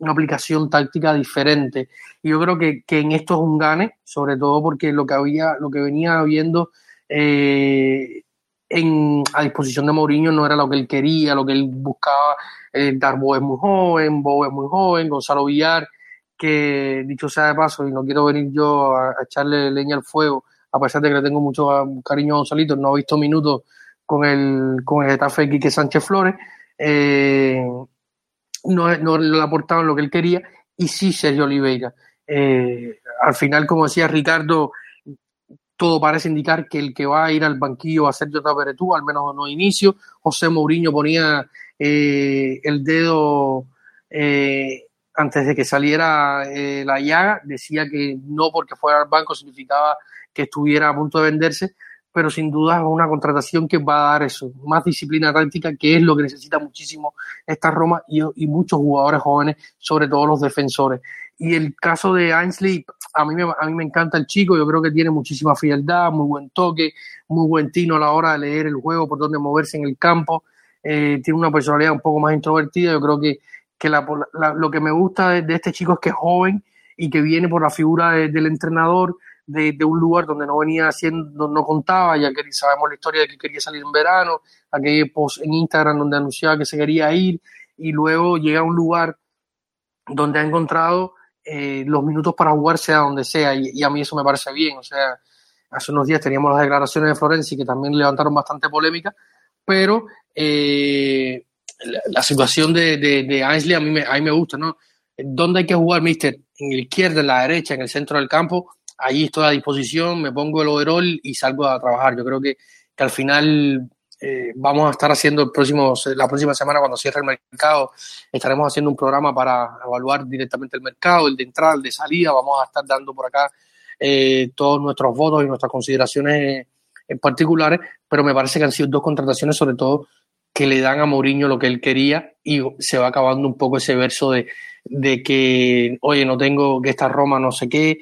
una aplicación táctica diferente. Y yo creo que, que, en esto es un gane, sobre todo porque lo que había, lo que venía viendo eh, en, a disposición de Mourinho no era lo que él quería, lo que él buscaba. Eh, Darbo es muy joven, Bo es muy joven, Gonzalo Villar que dicho sea de paso, y no quiero venir yo a, echarle leña al fuego, a pesar de que le tengo mucho cariño a Gonzalito, no he visto minutos con el, con el Getafe Quique Sánchez Flores, eh, no, no le aportaban lo que él quería, y sí Sergio Oliveira. Eh, al final, como decía Ricardo, todo parece indicar que el que va a ir al banquillo va a ser Jota Beretú, al menos no inicio. José Mourinho ponía eh, el dedo eh, antes de que saliera eh, la llaga, decía que no porque fuera al banco significaba que estuviera a punto de venderse, pero sin duda es una contratación que va a dar eso, más disciplina táctica, que es lo que necesita muchísimo esta Roma y, muchos jugadores jóvenes, sobre todo los defensores. Y el caso de Ainsley, a mí, me, a mí me encanta el chico, yo creo que tiene muchísima frialdad, muy buen toque, muy buen tino a la hora de leer el juego, por dónde moverse en el campo, eh, tiene una personalidad un poco más introvertida, yo creo que que la, la, lo que me gusta de, este chico es que es joven y que viene por la figura de, del entrenador de, de, un lugar donde no venía haciendo, no contaba, ya que sabemos la historia de que quería salir en verano, aquel post en Instagram donde anunciaba que se quería ir y luego llega a un lugar donde ha encontrado eh, los minutos para jugar sea donde sea y, y, a mí eso me parece bien, o sea, hace unos días teníamos las declaraciones de Florenzi que también levantaron bastante polémica, pero eh, la, la situación de, de, de, Ainsley a mí, me, a mí me gusta, ¿no? ¿Dónde hay que jugar, mister? En la izquierda, en la derecha, en el centro del campo. Allí estoy a disposición, me pongo el overall y salgo a trabajar. Yo creo que, que al final eh, vamos a estar haciendo el próximo, la próxima semana cuando cierre el mercado, estaremos haciendo un programa para evaluar directamente el mercado, el de entrada, el de salida. Vamos a estar dando por acá eh, todos nuestros votos y nuestras consideraciones en particulares, pero me parece que han sido dos contrataciones, sobre todo que le dan a Mourinho lo que él quería y se va acabando un poco ese verso de, de que, oye, no tengo que esta Roma no sé qué,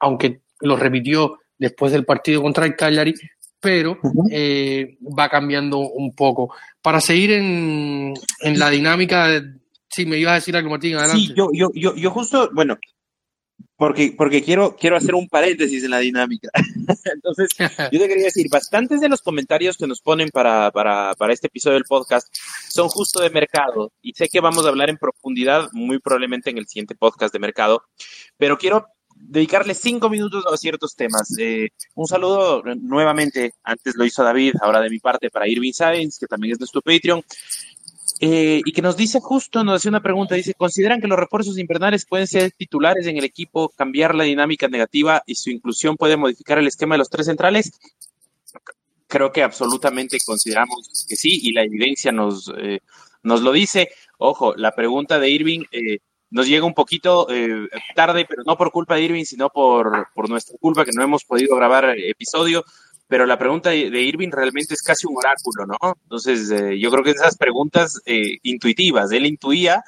aunque lo repitió después del partido contra el Cagliari, pero eh, va cambiando un poco. Para seguir en, en la dinámica, de, sí, me ibas a decir algo, Martín, adelante. Sí, yo, yo, yo, yo justo, bueno, porque, porque quiero, quiero hacer un paréntesis en la dinámica. Entonces, yo te quería decir, bastantes de los comentarios que nos ponen para, para, para este episodio del podcast son justo de mercado. Y sé que vamos a hablar en profundidad, muy probablemente en el siguiente podcast de mercado, pero quiero dedicarle cinco minutos a ciertos temas. Eh, un saludo nuevamente, antes lo hizo David, ahora de mi parte para Irving Sáenz, que también es nuestro Patreon. Eh, y que nos dice justo, nos hace una pregunta, dice, ¿consideran que los refuerzos invernales pueden ser titulares en el equipo, cambiar la dinámica negativa y su inclusión puede modificar el esquema de los tres centrales? Creo que absolutamente consideramos que sí y la evidencia nos, eh, nos lo dice. Ojo, la pregunta de Irving eh, nos llega un poquito tarde, pero no por culpa de Irving, sino por, por nuestra culpa que no hemos podido grabar episodio pero la pregunta de Irving realmente es casi un oráculo, ¿no? Entonces, eh, yo creo que esas preguntas eh, intuitivas, él intuía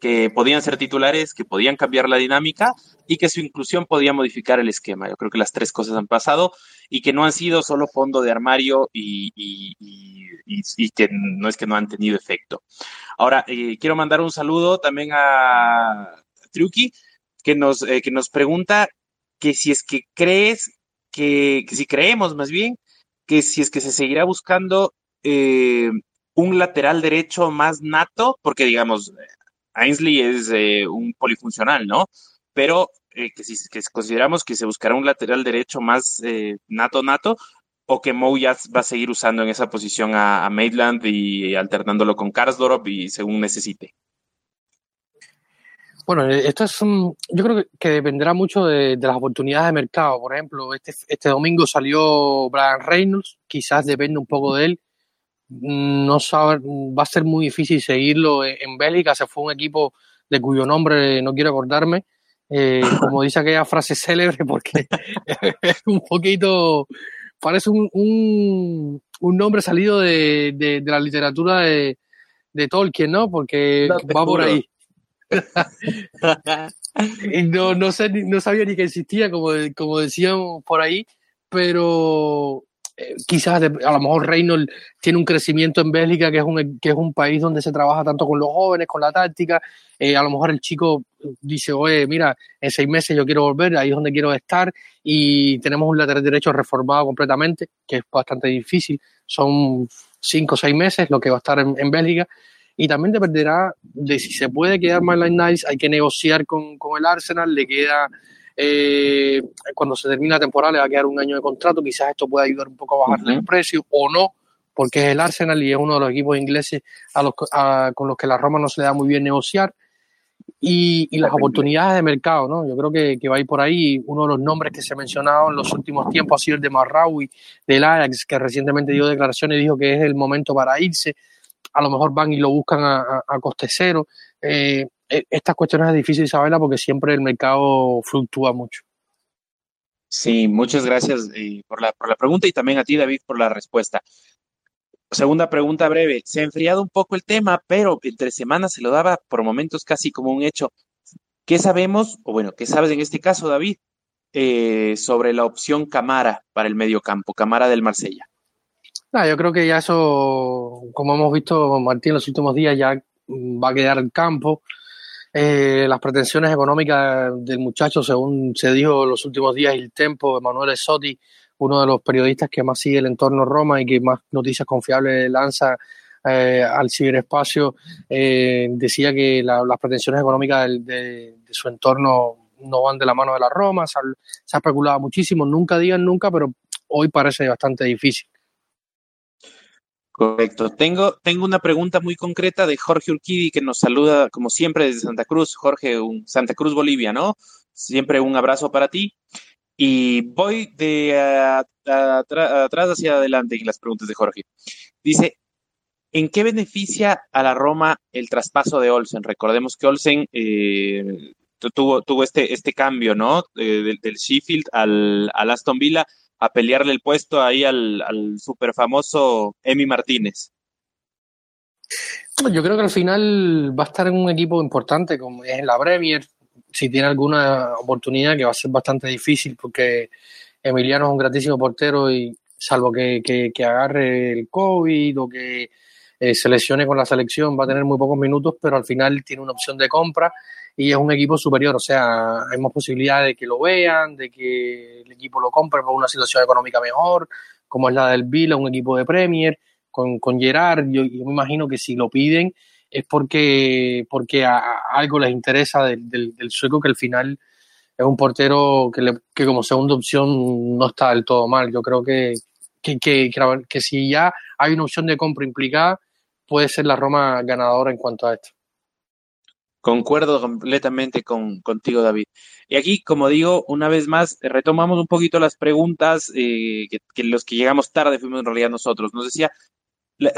que podían ser titulares, que podían cambiar la dinámica y que su inclusión podía modificar el esquema. Yo creo que las tres cosas han pasado y que no han sido solo fondo de armario y, que no es que no han tenido efecto. Ahora, eh, quiero mandar un saludo también a Truki, que nos, que nos pregunta que si es que crees que, si creemos más bien que si es que se seguirá buscando eh, un lateral derecho más nato, porque digamos, Ainsley es eh, un polifuncional, ¿no? Pero eh, que si que consideramos que se buscará un lateral derecho más nato nato, o que Mou ya va a seguir usando en esa posición a, Maitland y alternándolo con Karsdorp y según necesite. Bueno, eh, esto es un, yo creo que, dependerá mucho de, las oportunidades de mercado. Por ejemplo, este, este domingo salió Brian Reynolds, quizás depende un poco de él. No sabe, va a ser muy difícil seguirlo en, Bélgica. Se fue un equipo de cuyo nombre no quiero acordarme. Eh, como dice aquella frase célebre, porque es un poquito, parece un, un, nombre salido de, de, la literatura de, de Tolkien, ¿no? Porque va por ahí no, no, sé, no sabía ni que existía, como, como decíamos por ahí, pero eh, quizás a lo mejor Reynolds tiene un crecimiento en Bélgica, que es un, que es un país donde se trabaja tanto con los jóvenes, con la táctica. Eh, a lo mejor el chico dice, oye, mira, en seis meses yo quiero volver, ahí es donde quiero estar, y tenemos un lateral derecho reformado completamente, que es bastante difícil. Son cinco o seis meses lo que va a estar en, Bélgica y también dependerá de si se puede quedar Marlon Nice, hay que negociar con, con el Arsenal, le queda, eh, cuando se termine la temporada le va a quedar un año de contrato, quizás esto pueda ayudar un poco a bajarle el precio o no, porque es el Arsenal y es uno de los equipos ingleses a los, con los que la Roma no se le da muy bien negociar. Y, y, las oportunidades de mercado, ¿no? Yo creo que, que, va a ir por ahí. Uno de los nombres que se ha mencionado en los últimos tiempos ha sido el de Marraui, del Ajax, que recientemente dio declaraciones y dijo que es el momento para irse a lo mejor van y lo buscan a, coste cero. Eh, estas cuestiones es difícil saberlas porque siempre el mercado fluctúa mucho. Sí, muchas gracias eh, por, la, por la pregunta y también a ti, David, por la respuesta. Segunda pregunta breve. Se ha enfriado un poco el tema, pero entre semanas se lo daba por momentos casi como un hecho. ¿Qué sabemos, o bueno, qué sabes en este caso, David, eh, sobre la opción Camara para el medio campo, Camara del Marsella? yo creo que ya eso, como hemos visto, Martín, en los últimos días ya va a quedar en campo. Eh, las pretensiones económicas del muchacho, según se dijo los últimos días, el Tempo, Emanuele Sotti, uno de los periodistas que más sigue el entorno Roma y que más noticias confiables lanza eh, al ciberespacio, eh, decía que las pretensiones económicas de, su entorno no van de la mano de la Roma, se se ha especulado muchísimo, nunca digan nunca, pero hoy parece bastante difícil. Correcto. Tengo, tengo una pregunta muy concreta de Jorge Urquidi que nos saluda como siempre desde Santa Cruz. Jorge, un, Santa Cruz, Bolivia, ¿no? Siempre un abrazo para ti. Y voy de atrás hacia adelante en las preguntas de Jorge. Dice, ¿en qué beneficia a la Roma el traspaso de Olsen? Recordemos que Olsen eh, tuvo, tuvo este, este cambio, ¿no? Eh, del, del, Sheffield al, al Aston Villa a pelearle el puesto ahí al, super famoso Emi Martínez. Yo creo que al final va a estar en un equipo importante como es la Premier, si tiene alguna oportunidad que va a ser bastante difícil porque Emiliano es un gratísimo portero y salvo que, que, agarre el COVID o que eh, se lesione con la selección va a tener muy pocos minutos, pero al final tiene una opción de compra y es un equipo superior, o sea, hay más posibilidad de que lo vean, de que el equipo lo compre por una situación económica mejor, como es la del Vila, un equipo de Premier, con, con Gerard, yo, me imagino que si lo piden es porque, porque a, algo les interesa del, del, sueco que al final es un portero que, que como segunda opción no está del todo mal. Yo creo que, que, que, que si ya hay una opción de compra implicada, puede ser la Roma ganadora en cuanto a esto. Concuerdo completamente con, contigo, David. Y aquí, como digo, una vez más, retomamos un poquito las preguntas eh, que, los que llegamos tarde fuimos en realidad nosotros. Nos decía,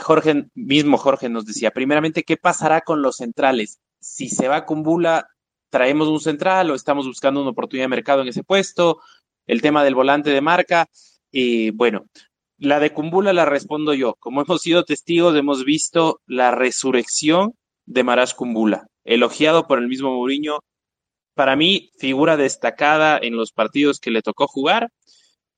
Jorge, mismo Jorge nos decía, primeramente, ¿qué pasará con los centrales? Si se va con Bula, ¿traemos un central o estamos buscando una oportunidad de mercado en ese puesto? El tema del volante de marca. y bueno, la de Kumbula la respondo yo. Como hemos sido testigos, hemos visto la resurrección de Marash Kumbula elogiado por el mismo Mourinho. Para mí, figura destacada en los partidos que le tocó jugar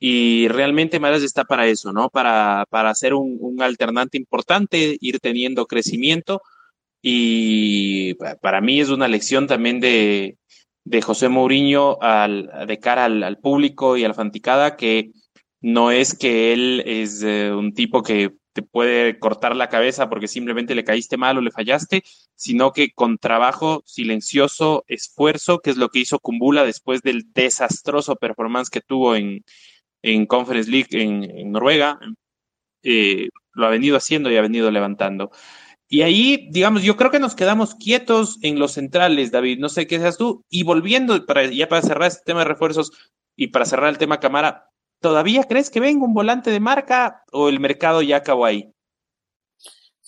y realmente Maras está para eso, ¿no? Para, para ser un, alternante importante, ir teniendo crecimiento y para mí es una lección también de, de José Mourinho al, de cara al, público y a la fanticada que no es que él es eh, un tipo que te puede cortar la cabeza porque simplemente le caíste mal o le fallaste, sino que con trabajo silencioso, esfuerzo, que es lo que hizo Kumbula después del desastroso performance que tuvo en, en Conference League en, Noruega, eh, lo ha venido haciendo y ha venido levantando. Y ahí, digamos, yo creo que nos quedamos quietos en los centrales, David. No sé qué seas tú. Y volviendo, para, ya para cerrar este tema de refuerzos y para cerrar el tema Camara, ¿Todavía crees que venga un volante de marca o el mercado ya acabó ahí?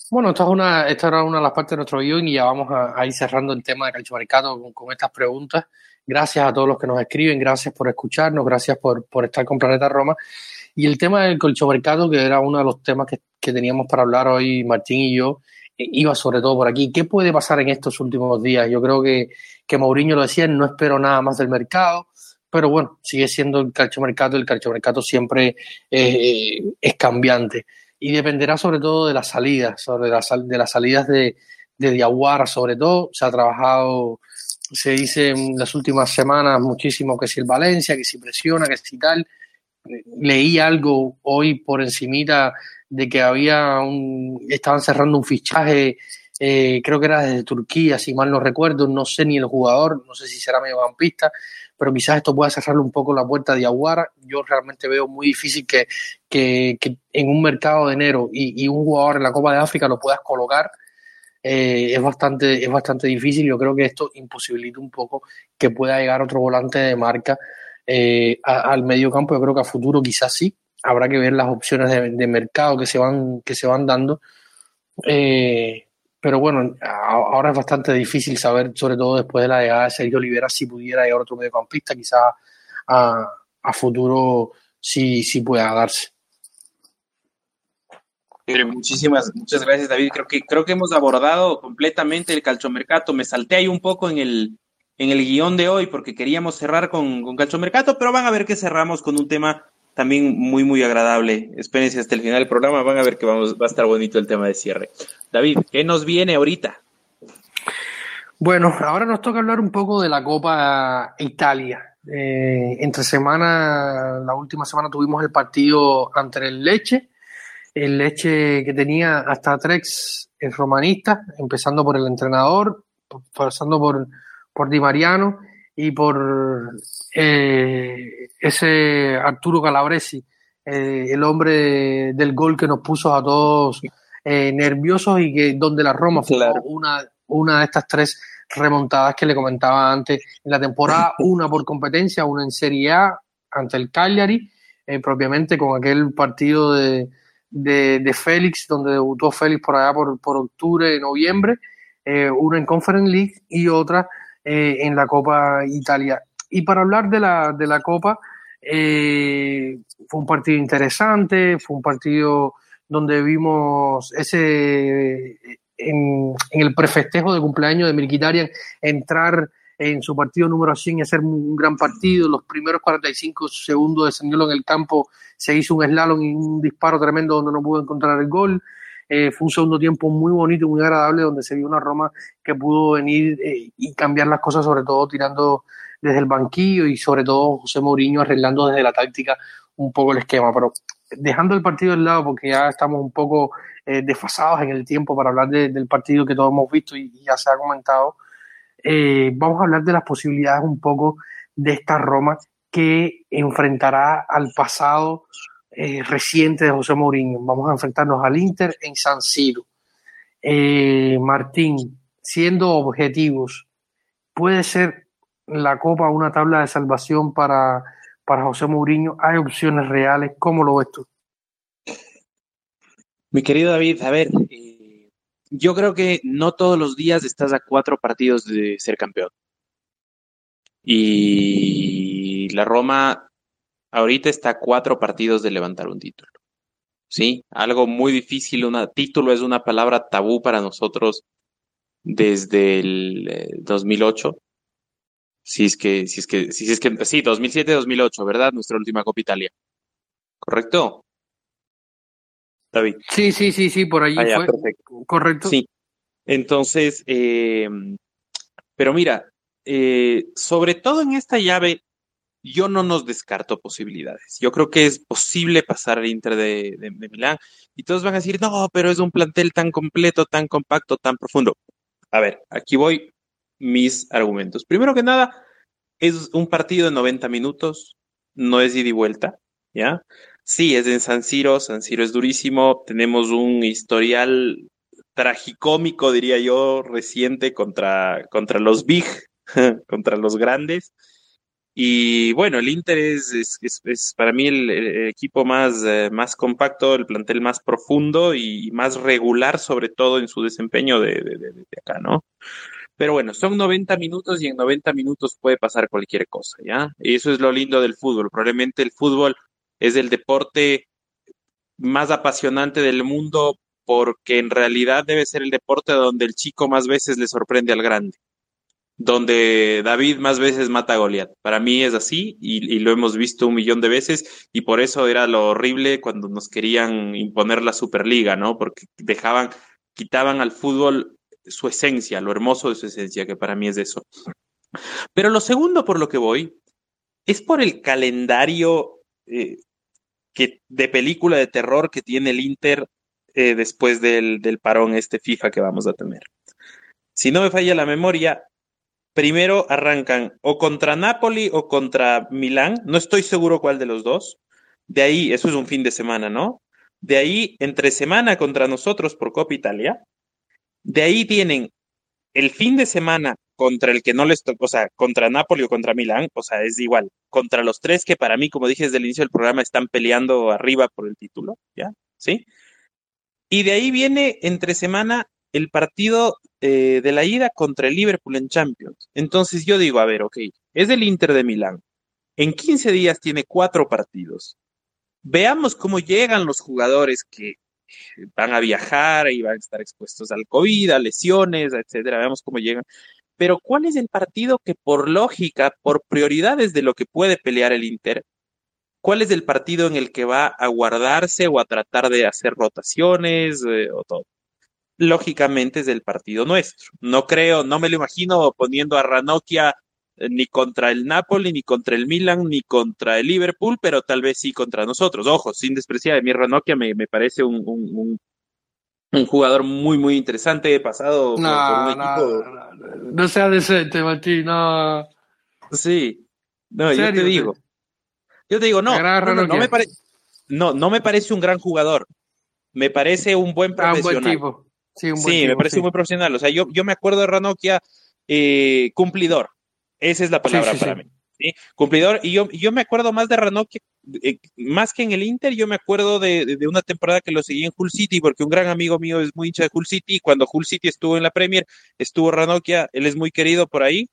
Bueno, esta, es una, esta era una de las partes de nuestro guion y ya vamos a, ir cerrando el tema de Calcio con, con, estas preguntas. Gracias a todos los que nos escriben, gracias por escucharnos, gracias por, por estar con Planeta Roma. Y el tema del mercado, que era uno de los temas que, que teníamos para hablar hoy Martín y yo, eh, iba sobre todo por aquí. ¿Qué puede pasar en estos últimos días? Yo creo que, que Mourinho lo decía, no espero nada más del mercado pero bueno, sigue siendo el calciomercato, el calciomercato siempre eh, es cambiante. Y dependerá sobre todo de las salidas, sobre las, de las salidas de, de Diaguara sobre todo, se ha trabajado, se dice en las últimas semanas muchísimo que si el Valencia, que si presiona, que si tal, leí algo hoy por encimita de que había un, estaban cerrando un fichaje, eh, creo que era desde Turquía, si mal no recuerdo, no sé ni el jugador, no sé si será mediocampista, pero quizás esto pueda cerrarle un poco la puerta de Aguara. Yo realmente veo muy difícil que, que, en un mercado de enero y, un jugador en la Copa de África lo puedas colocar. Eh, es, bastante, es bastante difícil. Yo creo que esto imposibilita un poco que pueda llegar otro volante de marca eh, al medio campo. Yo creo que a futuro quizás sí. Habrá que ver las opciones de, mercado que se van, que se van dando. Eh, pero bueno, ahora es bastante difícil saber, sobre todo después de la llegada de Sergio Olivera, si pudiera llegar otro mediocampista, quizás a, a futuro sí, sí pueda darse. Muchísimas, muchas gracias, David. Creo que, creo que hemos abordado completamente el calchomercato. Me salté ahí un poco en el, en el guion de hoy porque queríamos cerrar con, con calchomercato, pero van a ver que cerramos con un tema también muy, muy agradable. Espérense hasta el final del programa, van a ver que vamos, va a estar bonito el tema de cierre. David, ¿qué nos viene ahorita? Bueno, ahora nos toca hablar un poco de la Copa Italia. Eh, entre semana, la última semana tuvimos el partido ante el Leche, el Leche que tenía hasta tres romanistas, empezando por el entrenador, pasando por, por Di Mariano y por eh, ese Arturo Calabresi, eh, el hombre del gol que nos puso a todos eh, nerviosos y que donde la Roma fue una, una de estas tres remontadas que le comentaba antes en la temporada, una por competencia, una en Serie A ante el Cagliari, propiamente con aquel partido de, de, Félix, donde debutó Félix por allá por, por octubre, noviembre, una en Conference League y otra eh, en la Copa Italia. Y para hablar de la, de la Copa, eh, fue un partido interesante, fue un partido donde vimos ese en, el prefestejo de cumpleaños de Milquitarian entrar en su partido número 100 y hacer un gran partido. Los primeros 45 segundos de en el campo se hizo un slalom y un disparo tremendo donde no pudo encontrar el gol. eh, fue un segundo tiempo muy bonito muy agradable donde se vio una Roma que pudo venir eh, y cambiar las cosas, sobre todo tirando desde el banquillo y sobre todo José Mourinho arreglando desde la táctica un poco el esquema. Pero dejando el partido al lado, porque ya estamos un poco eh, desfasados en el tiempo para hablar del partido que todos hemos visto y, ya se ha comentado, eh, vamos a hablar de las posibilidades un poco de esta Roma que enfrentará al pasado eh, reciente de José Mourinho. Vamos a enfrentarnos al Inter en San Siro. Martín, siendo objetivos, ¿puede ser la Copa una tabla de salvación para para José Mourinho? ¿Hay opciones reales? ¿Cómo lo ves tú? Mi querido David, a ver, eh, yo creo que no todos los días estás a cuatro partidos de ser campeón. Y la Roma ahorita está a cuatro partidos de levantar un título. ¿Sí? Algo muy difícil, un título es una palabra tabú para nosotros desde el 2008. Si es que, si es que, si es que, sí, 2007-2008, ¿verdad? Nuestra última Copa Italia. ¿Correcto? David. Sí, sí, sí, sí, por ahí ah, fue. Correcto. Sí. Entonces, eh, pero mira, eh, sobre todo en esta llave, yo no nos descarto posibilidades. Yo creo que es posible pasar al Inter de, de, Milán y todos van a decir, no, pero es un plantel tan completo, tan compacto, tan profundo. A ver, aquí voy mis argumentos. Primero que nada, es un partido de 90 minutos, no es ida y vuelta, ¿ya? Sí, es en San Siro, San Siro es durísimo, tenemos un historial tragicómico, diría yo, reciente contra, contra los big, contra los grandes. Y bueno, el Inter es, es, para mí el, equipo más, eh, más compacto, el plantel más profundo y más regular, sobre todo en su desempeño de, de, de acá, ¿no? Pero bueno, son 90 minutos y en 90 minutos puede pasar cualquier cosa, ¿ya? Y eso es lo lindo del fútbol. Probablemente el fútbol es el deporte más apasionante del mundo porque en realidad debe ser el deporte donde el chico más veces le sorprende al grande, donde David más veces mata a Goliat. Para mí es así y, y, lo hemos visto un millón de veces y por eso era lo horrible cuando nos querían imponer la Superliga, ¿no? Porque dejaban, quitaban al fútbol su esencia, lo hermoso de su esencia, que para mí es eso. Pero lo segundo por lo que voy es por el calendario eh, de película de terror que tiene el Inter eh, después del, del parón este FIFA que vamos a tener. Si no me falla la memoria, primero arrancan o contra Napoli o contra Milán, no estoy seguro cuál de los dos. De ahí, eso es un fin de semana, ¿no? De ahí, entre semana contra nosotros por Copa Italia, de ahí tienen el fin de semana contra el que no les tocó, o sea, contra Napoli o contra Milán, o sea, es igual, contra los tres que para mí, como dije desde el inicio del programa, están peleando arriba por el título, ¿ya? ¿Sí? Y de ahí viene entre semana el partido eh, de la ida contra el Liverpool en Champions. Entonces yo digo, a ver, ok, es el Inter de Milán. En 15 días tiene cuatro partidos. Veamos cómo llegan los jugadores que van a viajar y van a estar expuestos al COVID, a lesiones, etcétera. Veamos cómo llegan. Pero ¿cuál es el partido que por lógica, por prioridades de lo que puede pelear el Inter, cuál es el partido en el que va a guardarse o a tratar de hacer rotaciones eh, o todo? Lógicamente es el partido nuestro. No creo, no me lo imagino poniendo a Ranocchia ni contra el Napoli, ni contra el Milan, ni contra el Liverpool, pero tal vez sí contra nosotros. Ojo, sin despreciar, mi Ranocchia me, me parece un, un, un, jugador muy, muy interesante, pasado no, por un equipo. No, sea decente, Martín, no. Sí, no, yo te digo. Yo te digo, no, no, no, me parece, no, no me parece un gran jugador. Me parece un buen profesional. Ah, un buen tipo. Sí, un buen sí me parece un buen profesional. O sea, yo, yo me acuerdo de Ranocchia eh, cumplidor. Esa es la palabra para mí. Cumplidor. Y yo, yo me acuerdo más de Ranocchia, eh, más que en el Inter, yo me acuerdo de, una temporada que lo seguí en Hull City, porque un gran amigo mío es muy hincha de Hull City. Y cuando Hull City estuvo en la Premier, estuvo Ranocchia, él es muy querido por ahí.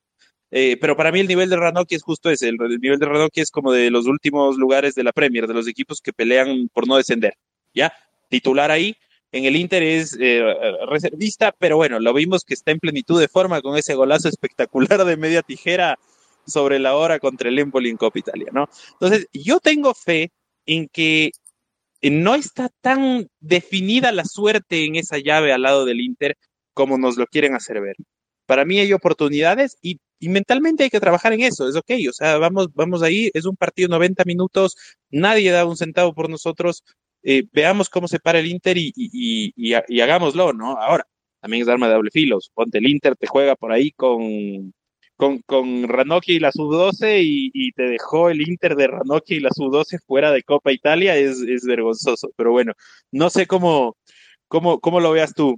Eh, pero para mí el nivel de Ranocchia es justo ese. El, nivel de Ranocchia es como de los últimos lugares de la Premier, de los equipos que pelean por no descender. ¿Ya? Titular ahí. En el Inter es eh, reservista, pero bueno, lo vimos que está en plenitud de forma con ese golazo espectacular de media tijera sobre la hora contra el Empoli en Copa Italia, ¿no? Entonces, yo tengo fe en que no está tan definida la suerte en esa llave al lado del Inter como nos lo quieren hacer ver. Para mí hay oportunidades y, mentalmente hay que trabajar en eso, es ok, o sea, vamos, vamos ahí, es un partido 90 minutos, nadie da un centavo por nosotros, eh, veamos cómo se para el Inter y, y, hagámoslo, ¿no? Ahora, también es arma de doble filo, ponte el Inter, te juega por ahí con, con, con Ranocchia y la Sub-12 y, te dejó el Inter de Ranocchia y la Sub-12 fuera de Copa Italia, es, vergonzoso, pero bueno, no sé cómo, cómo, cómo lo veas tú.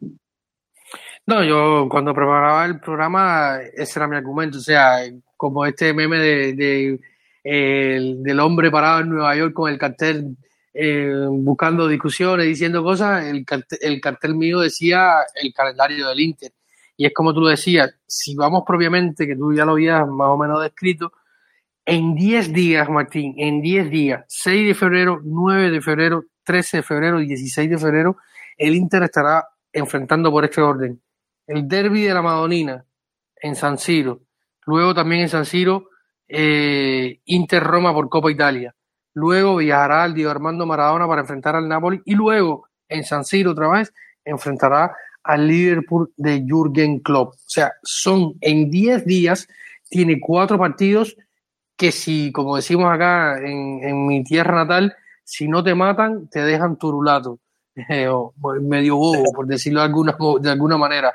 No, yo cuando preparaba el programa, ese era mi argumento. O sea, como este meme de, del hombre parado en Nueva York con el cartel eh, buscando discusiones, diciendo cosas, el cartel, el cartel mío decía el calendario del Inter. Y es como tú decías, si vamos propiamente, que tú ya lo habías más o menos descrito, en 10 días, Martín, en 10 días, 6 de febrero, 9 de febrero, 13 de febrero y 16 de febrero, el Inter estará enfrentando por este orden el derby de la Madonina en San Siro, luego también en San Siro eh, Inter Roma por Copa Italia, luego viajará al Diego Armando Maradona para enfrentar al Napoli y luego en San Siro otra vez enfrentará al Liverpool de Jürgen Klopp. O sea, son en 10 días, tiene cuatro partidos que si, como decimos acá en, en mi tierra natal, si no te matan, te dejan turulato. medio bobo, por decirlo de alguna, de alguna manera.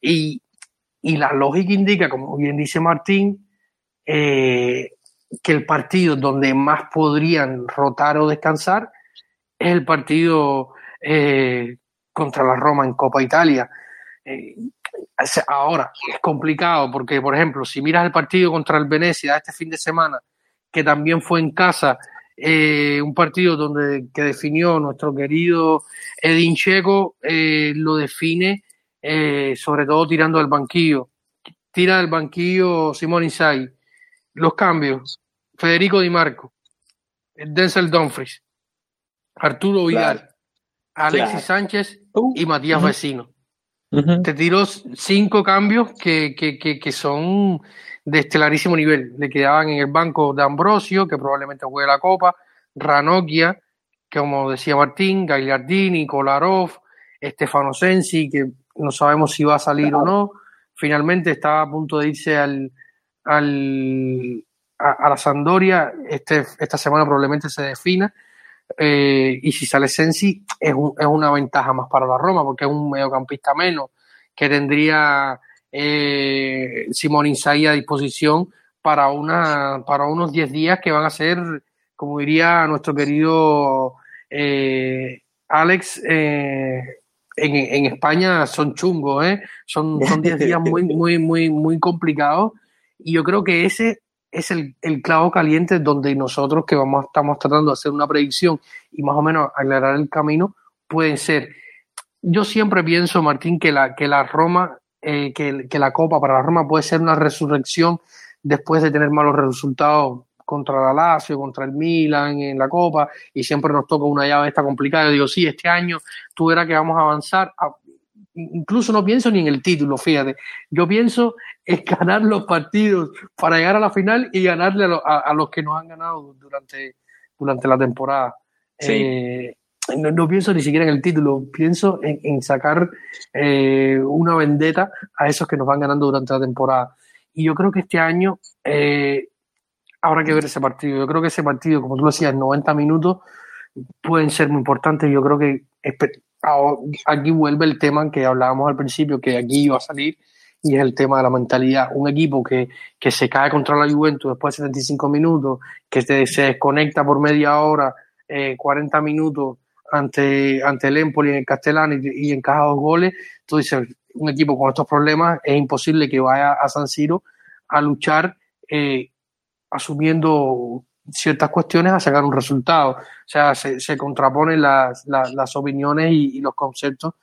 Y, y la lógica indica, como bien dice Martín, eh, que el partido donde más podrían rotar o descansar es el partido eh, contra la Roma en Copa Italia. Eh, ahora, es complicado porque, por ejemplo, si miras el partido contra el Venecia este fin de semana, que también fue en casa, eh, un partido donde que definió nuestro querido Edin Checo, lo define sobre todo tirando del banquillo. Tira del banquillo Simón Isai. Los cambios, Federico Di Marco, Denzel Dumfries, Arturo Vidal, Alexis Sánchez uh, y Matías Vecino. Te tiró cinco cambios que, que, que, que son de estelarísimo nivel. Le quedaban en el banco de Ambrosio, que probablemente juegue la Copa, Ranocchia, que como decía Martín, Gagliardini, Kolarov, Stefano Sensi, que no sabemos si va a salir o no. Finalmente estaba a punto de irse al, al, a, la Sandoria. Este, esta semana probablemente se defina. Eh, y si sale Sensi, es, es una ventaja más para la Roma, porque es un mediocampista menos que tendría eh, Simón Inzaghi a disposición para, una, para unos 10 días que van a ser, como diría nuestro querido eh, Alex, eh, en, en, España son chungos, ¿eh? son 10 días muy, muy, muy, muy complicados y yo creo que ese es el, el, clavo caliente donde nosotros que vamos, estamos tratando de hacer una predicción y más o menos aclarar el camino, pueden ser. Yo siempre pienso, Martín, que la, que la Roma eh, que, la Copa para la Roma puede ser una resurrección después de tener malos resultados contra la Lazio, contra el Milan en la Copa, y siempre nos toca una llave esta complicada. Yo digo, sí, este año tú verás que vamos a avanzar. Incluso no pienso ni en el título, fíjate. Yo pienso en ganar los partidos para llegar a la final y ganarle a, los que nos han ganado durante, durante la temporada. Sí. Eh, no, pienso ni siquiera en el título, pienso en, sacar eh, una vendetta a esos que nos van ganando durante la temporada. Y yo creo que este año eh, habrá que ver ese partido. Yo creo que ese partido, como tú decías, 90 minutos pueden ser muy importantes. Yo creo que aquí vuelve el tema que hablábamos al principio, que aquí iba a salir, y es el tema de la mentalidad. Un equipo que, que se cae contra la Juventus después de 75 minutos, que se desconecta por media hora, eh, 40 minutos ante, ante el Empoli en el Castellano y, encaja dos goles, tú dices, un equipo con estos problemas es imposible que vaya a San Siro a luchar eh, asumiendo ciertas cuestiones a sacar un resultado. O sea, se, se contraponen las, las, opiniones y, los conceptos,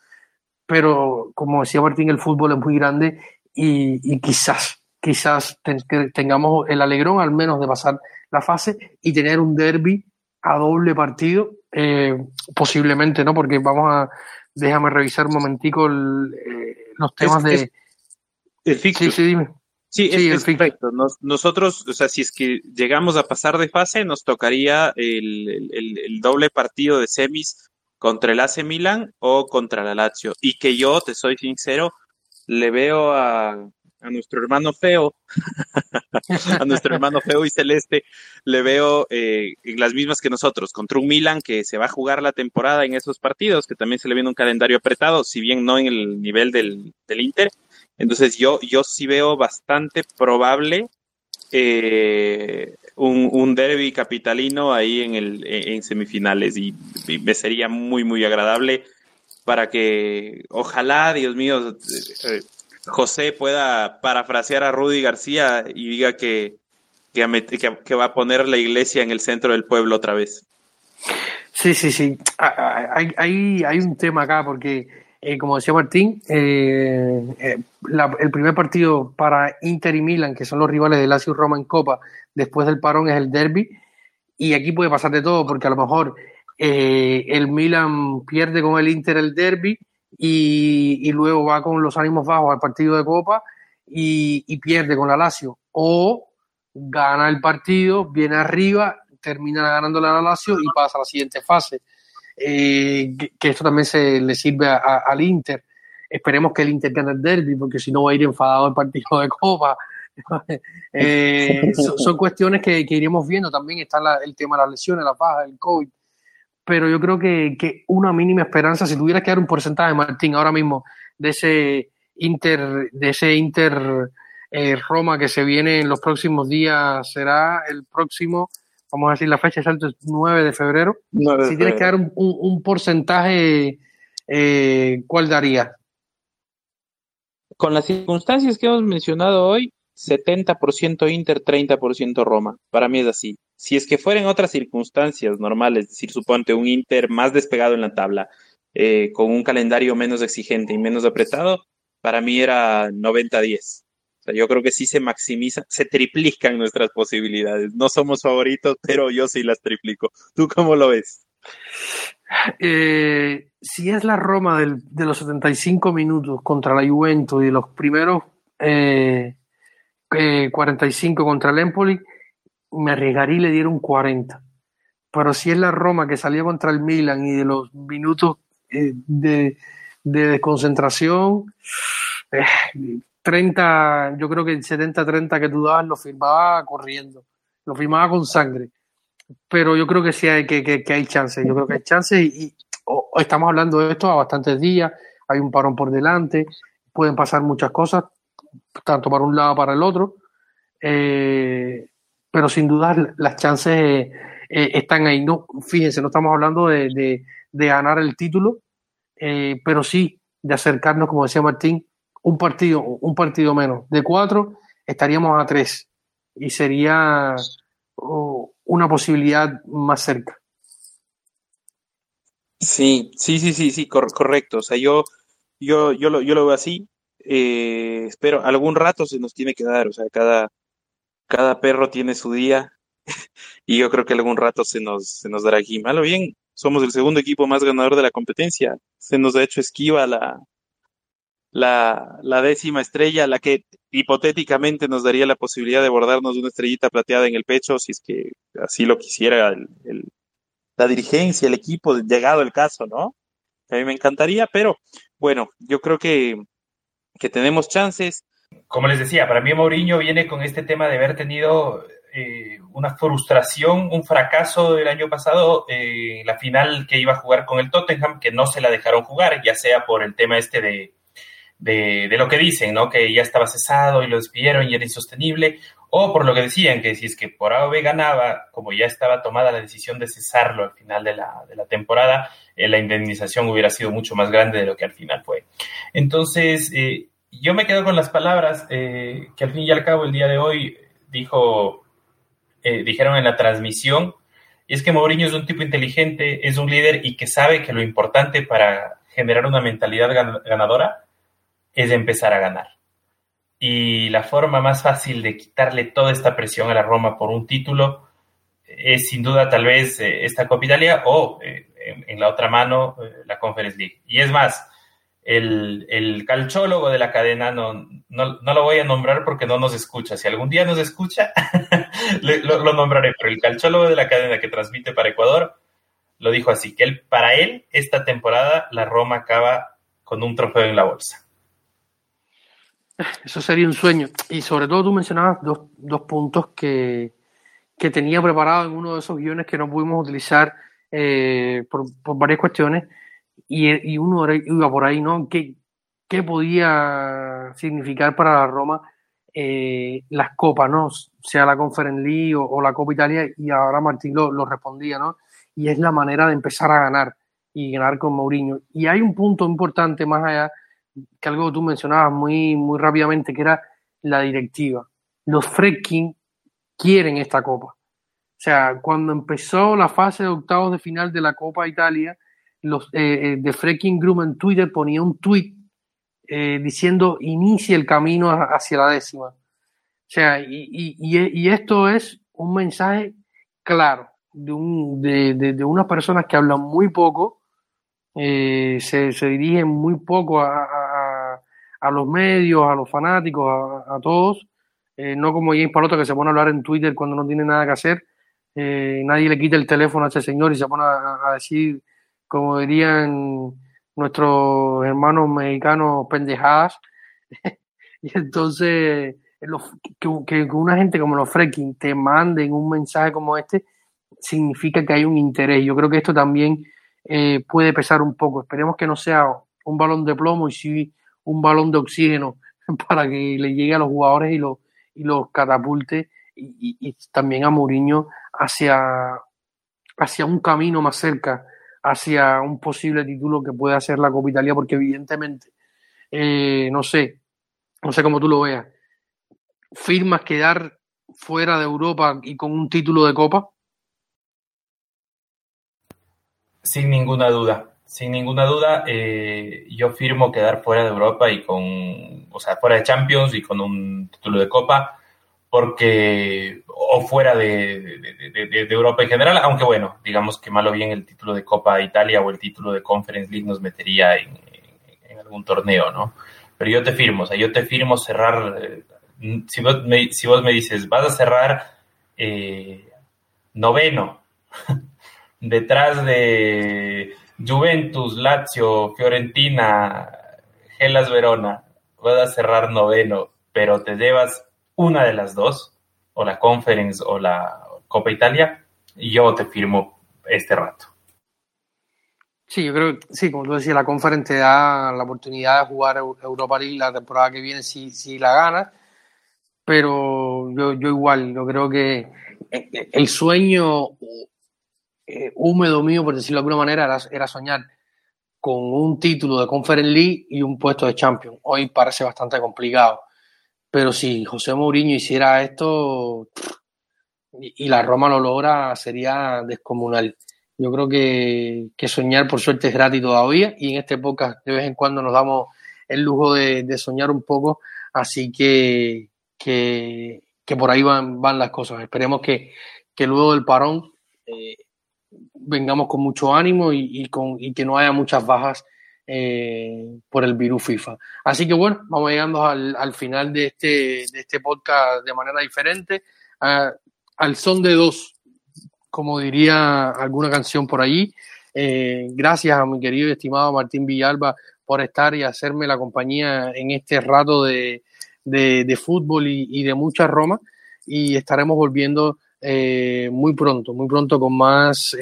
pero como decía Martín, el fútbol es muy grande y, y quizás, quizás tengamos el alegrón al menos de pasar la fase y tener un derby a doble partido eh, posiblemente, ¿no? Porque vamos a, déjame revisar un momentico eh, los temas de... El fixture. Sí, sí, dime. Sí, es, perfecto. nosotros, o sea, si es que llegamos a pasar de fase, nos tocaría el, el, doble partido de semis contra el AC Milan o contra la Lazio. Y que yo, te soy sincero, le veo a, a nuestro hermano feo, a nuestro hermano feo y celeste, le veo eh, las mismas que nosotros, contra un Milan que se va a jugar la temporada en esos partidos, que también se le viene un calendario apretado, si bien no en el nivel del, del Inter, entonces yo, yo sí veo bastante probable eh, un, un, derby capitalino ahí en, el, en semifinales y, me sería muy, muy agradable para que ojalá, Dios mío, eh, José pueda parafrasear a Rudy García y diga que, que, va a poner la iglesia en el centro del pueblo otra vez. Sí, sí, sí. Ah, ah, hay, hay, un tema acá porque eh, como decía Martín, eh, eh, el primer partido para Inter y Milan, que son los rivales de Lazio Roma en Copa, después del parón es el derby. Y aquí puede pasar de todo, porque a lo mejor el Milan pierde con el Inter el derby y, luego va con los ánimos bajos al partido de Copa y, y pierde con la Lazio. O gana el partido, viene arriba, termina ganando la Lazio y pasa a la siguiente fase eh, que, esto también se le sirve al Inter. Esperemos que el Inter gane el derby, porque si no va a ir enfadado el partido de Copa. eh, son, cuestiones que, que, iremos viendo. También está el tema de las lesiones, la baja, el COVID. Pero yo creo que, que una mínima esperanza, si tuviera que dar un porcentaje, Martín, ahora mismo, de ese Inter, de ese Inter eh, Roma que se viene en los próximos días, será el próximo vamos a decir la fecha exacta es 9 de febrero. si tienes que dar un, porcentaje, eh, ¿cuál daría? Con las circunstancias que hemos mencionado hoy, 70% Inter, 30% Roma. Para mí es así. Si es que fueran otras circunstancias normales, es decir, suponte un Inter más despegado en la tabla, eh, con un calendario menos exigente y menos apretado, para mí era 90-10 yo creo que sí se maximiza, se triplican nuestras posibilidades. No somos favoritos, pero yo sí las triplico. ¿Tú cómo lo ves? Eh, si es la Roma de los 75 minutos contra la Juventus y los primeros 45 eh, contra el Empoli, me arriesgaría y le dieron 40. Pero si es la Roma que salió contra el Milan y de los minutos eh, de, de desconcentración, 30, yo creo que el 70-30 que tú dabas lo firmaba corriendo, lo firmaba con sangre. Pero yo creo que sí hay, que, que, hay chances, yo creo que hay chances y, estamos hablando de esto a bastantes días, hay un parón por delante, pueden pasar muchas cosas, tanto para un lado para el otro, eh, pero sin duda las chances eh, están ahí. No, fíjense, no estamos hablando de, ganar el título, eh, pero sí de acercarnos, como decía Martín, un partido, un partido menos. De cuatro estaríamos a tres y sería una posibilidad más cerca. Sí, sí, sí, sí, sí, correcto. O sea, yo, yo, yo lo, yo lo veo así. Eh, espero, algún rato se nos tiene que dar. O sea, cada, cada perro tiene su día y yo creo que algún rato se nos, se nos dará aquí. Malo bien, somos el segundo equipo más ganador de la competencia. Se nos ha hecho esquiva la, la, la décima estrella, la que hipotéticamente nos daría la posibilidad de bordarnos una estrellita plateada en el pecho, si es que así lo quisiera el, la dirigencia, el equipo, llegado el caso, ¿no? A mí me encantaría, pero bueno, yo creo que, que tenemos chances. Como les decía, para mí Mourinho viene con este tema de haber tenido eh, una frustración, un fracaso del año pasado, eh, la final que iba a jugar con el Tottenham, que no se la dejaron jugar, ya sea por el tema este de, de, lo que dicen, ¿no? Que ya estaba cesado y lo despidieron y era insostenible, o por lo que decían, que si es que por A ganaba, como ya estaba tomada la decisión de cesarlo al final de la, de la temporada, eh, la indemnización hubiera sido mucho más grande de lo que al final fue. Entonces, eh, yo me quedo con las palabras eh, que al fin y al cabo el día de hoy dijo, dijeron en la transmisión, y es que Mourinho es un tipo inteligente, es un líder y que sabe que lo importante para generar una mentalidad ganadora es empezar a ganar. Y la forma más fácil de quitarle toda esta presión a la Roma por un título es sin duda tal vez eh, esta Copa Italia o eh, en, la otra mano eh, la Conference League. Y es más, el, el calchólogo de la cadena no, no, lo voy a nombrar porque no nos escucha. Si algún día nos escucha, lo, nombraré. Pero el calchólogo de la cadena que transmite para Ecuador lo dijo así, que él, para él, esta temporada, la Roma acaba con un trofeo en la bolsa. Eso sería un sueño. Y sobre todo tú mencionabas dos, dos puntos que, que tenía preparado en uno de esos guiones que no pudimos utilizar eh, por, por, varias cuestiones. Y, uno iba por ahí, ¿no? ¿Qué, qué podía significar para la Roma eh, las copas, ¿no? Sea la Conference League o, la Copa Italia, y ahora Martín lo, respondía, ¿no? Y es la manera de empezar a ganar y ganar con Mourinho. Y hay un punto importante más allá, que algo tú mencionabas muy, muy rápidamente, que era la directiva. Los Fredkin quieren esta copa. O sea, cuando empezó la fase de octavos de final de la Copa Italia, los eh, eh, de Freaking Group en Twitter ponía un tweet eh, diciendo inicie el camino hacia la décima. O sea, y, y, esto es un mensaje claro de, un, de, de, unas personas que hablan muy poco, se, se, dirigen muy poco a, a, a, los medios, a los fanáticos, a, todos, no como James Palota que se pone a hablar en Twitter cuando no tiene nada que hacer. nadie le quita el teléfono a ese señor y se pone a, decir, como dirían nuestros hermanos mexicanos pendejadas. y entonces, que, una gente como los Freaking te manden un mensaje como este, significa que hay un interés. Yo creo que esto también eh, puede pesar un poco. Esperemos que no sea un balón de plomo y sí un balón de oxígeno para que le llegue a los jugadores y los, y los catapulte y, y también a Mourinho hacia, hacia un camino más cerca hacia un posible título que pueda ser la Copa Italia, porque evidentemente, eh, no sé, no sé cómo tú lo veas, firmas quedar fuera de Europa y con un título de Copa. Sin ninguna duda, sin ninguna duda, eh, yo firmo quedar fuera de Europa y con, o sea, fuera de Champions y con un título de Copa porque o fuera de, Europa en general, aunque bueno, digamos que malo bien el título de Copa Italia o el título de Conference League nos metería en, algún torneo, ¿no? Pero yo te firmo, o sea, yo te firmo cerrar, eh, si, vos me, si vos me dices, vas a cerrar eh, noveno, detrás de Juventus, Lazio, Fiorentina, Gelas Verona, vas a cerrar noveno, pero te llevas una de las dos, o la Conference o la Copa Italia, yo te firmo este rato. Sí, yo creo que sí, como tú decías, la Conference te da la oportunidad de jugar Europa League la temporada que viene si, si la ganas, pero yo, yo igual, yo creo que eh, eh, el sueño eh, húmedo mío, por decirlo de alguna manera, era, era soñar con un título de Conference League y un puesto de Champions. Hoy parece bastante complicado. Pero si José Mourinho hiciera esto y la Roma lo logra, sería descomunal. Yo creo que, soñar por suerte es gratis todavía y en este podcast de vez en cuando nos damos el lujo de, soñar un poco, así que, que, por ahí van, van las cosas. Esperemos que, luego del parón eh, vengamos con mucho ánimo y, con, y que no haya muchas bajas eh, por el virus FIFA. Así que bueno, vamos llegando al, al final de este, de este podcast de manera diferente, al son de dos, como diría alguna canción por ahí. Eh, gracias a mi querido y estimado Martín Villalba por estar y hacerme la compañía en este rato de, de, fútbol y, de mucha Roma. Y estaremos volviendo eh, muy pronto, muy pronto con más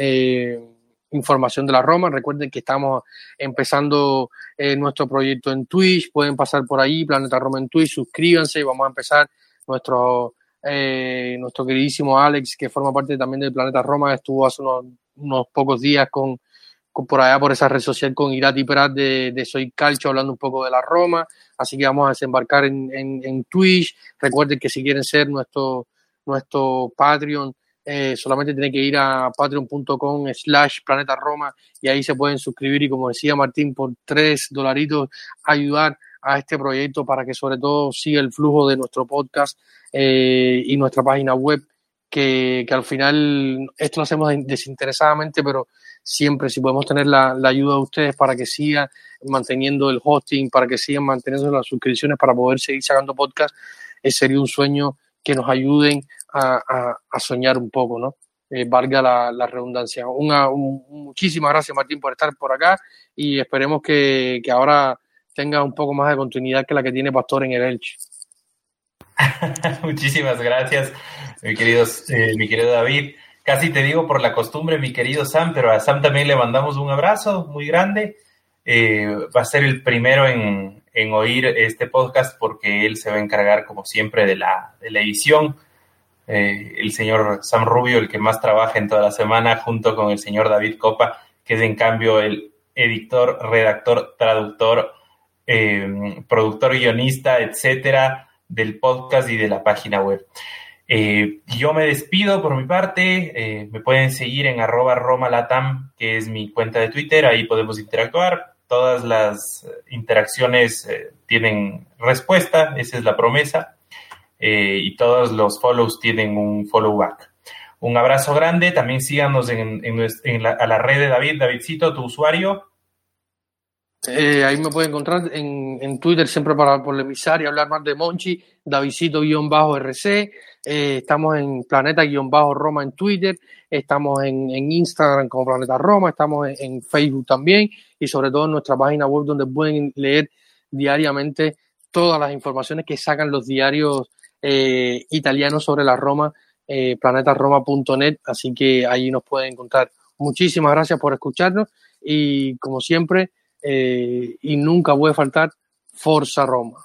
información de la Roma. Recuerden que estamos empezando eh, nuestro proyecto en Twitch, pueden pasar por ahí, Planeta Roma en Twitch, suscríbanse vamos a empezar nuestro, eh, nuestro queridísimo Alex, que forma parte también del Planeta Roma, estuvo hace unos, pocos días con, por allá por esa red social con Irati Prat de, de, Soy Calcio hablando un poco de la Roma, así que vamos a desembarcar en, en, en Twitch. Recuerden que si quieren ser nuestro, nuestro Patreon, eh, solamente tiene que ir a patreon.com slash planeta Roma y ahí se pueden suscribir y como decía Martín, por tres dolaritos ayudar a este proyecto para que sobre todo siga el flujo de nuestro podcast eh, y nuestra página web que, al final esto lo hacemos desinteresadamente, pero siempre si podemos tener la, ayuda de ustedes para que sigan manteniendo el hosting, para que sigan manteniendo las suscripciones, para poder seguir sacando podcast, eh, sería un sueño que nos ayuden a, soñar un poco, ¿no? Eh, valga la, redundancia. Una, muchísimas gracias, Martín, por estar por acá y esperemos que, ahora tenga un poco más de continuidad que la que tiene Pastor en el Elche. Muchísimas gracias, mi querido, eh, mi querido David. Casi te digo por la costumbre, mi querido Sam, pero a Sam también le mandamos un abrazo muy grande. Eh, va a ser el primero en, oír este podcast porque él se va a encargar, como siempre, de la edición. Eh, el señor Sam Rubio, el que más trabaja en toda la semana, junto con el señor David Copa, que es en cambio el editor, redactor, traductor, productor, guionista, etcétera del podcast y de la página web. Eh, yo me despido por mi parte, eh, me pueden seguir en arroba romalatam, que es mi cuenta de Twitter, ahí podemos interactuar, todas las interacciones eh, tienen respuesta, esa es la promesa, y todos los follows tienen un follow back. Un abrazo grande, también síganos en, la, a la red de David, Davidcito, tu usuario, eh, ahí me pueden encontrar en, Twitter siempre para polemizar y hablar más de Monchi, Davidcito-RC. Eh, estamos en Planeta-Roma en Twitter, estamos en, Instagram como Planeta Roma, estamos en, Facebook también y sobre todo en nuestra página web donde pueden leer diariamente todas las informaciones que sacan los diarios eh, italianos sobre la Roma, planetaroma.net, así que ahí nos pueden encontrar. Muchísimas gracias por escucharnos y como siempre, eh, y nunca puede faltar Forza Roma.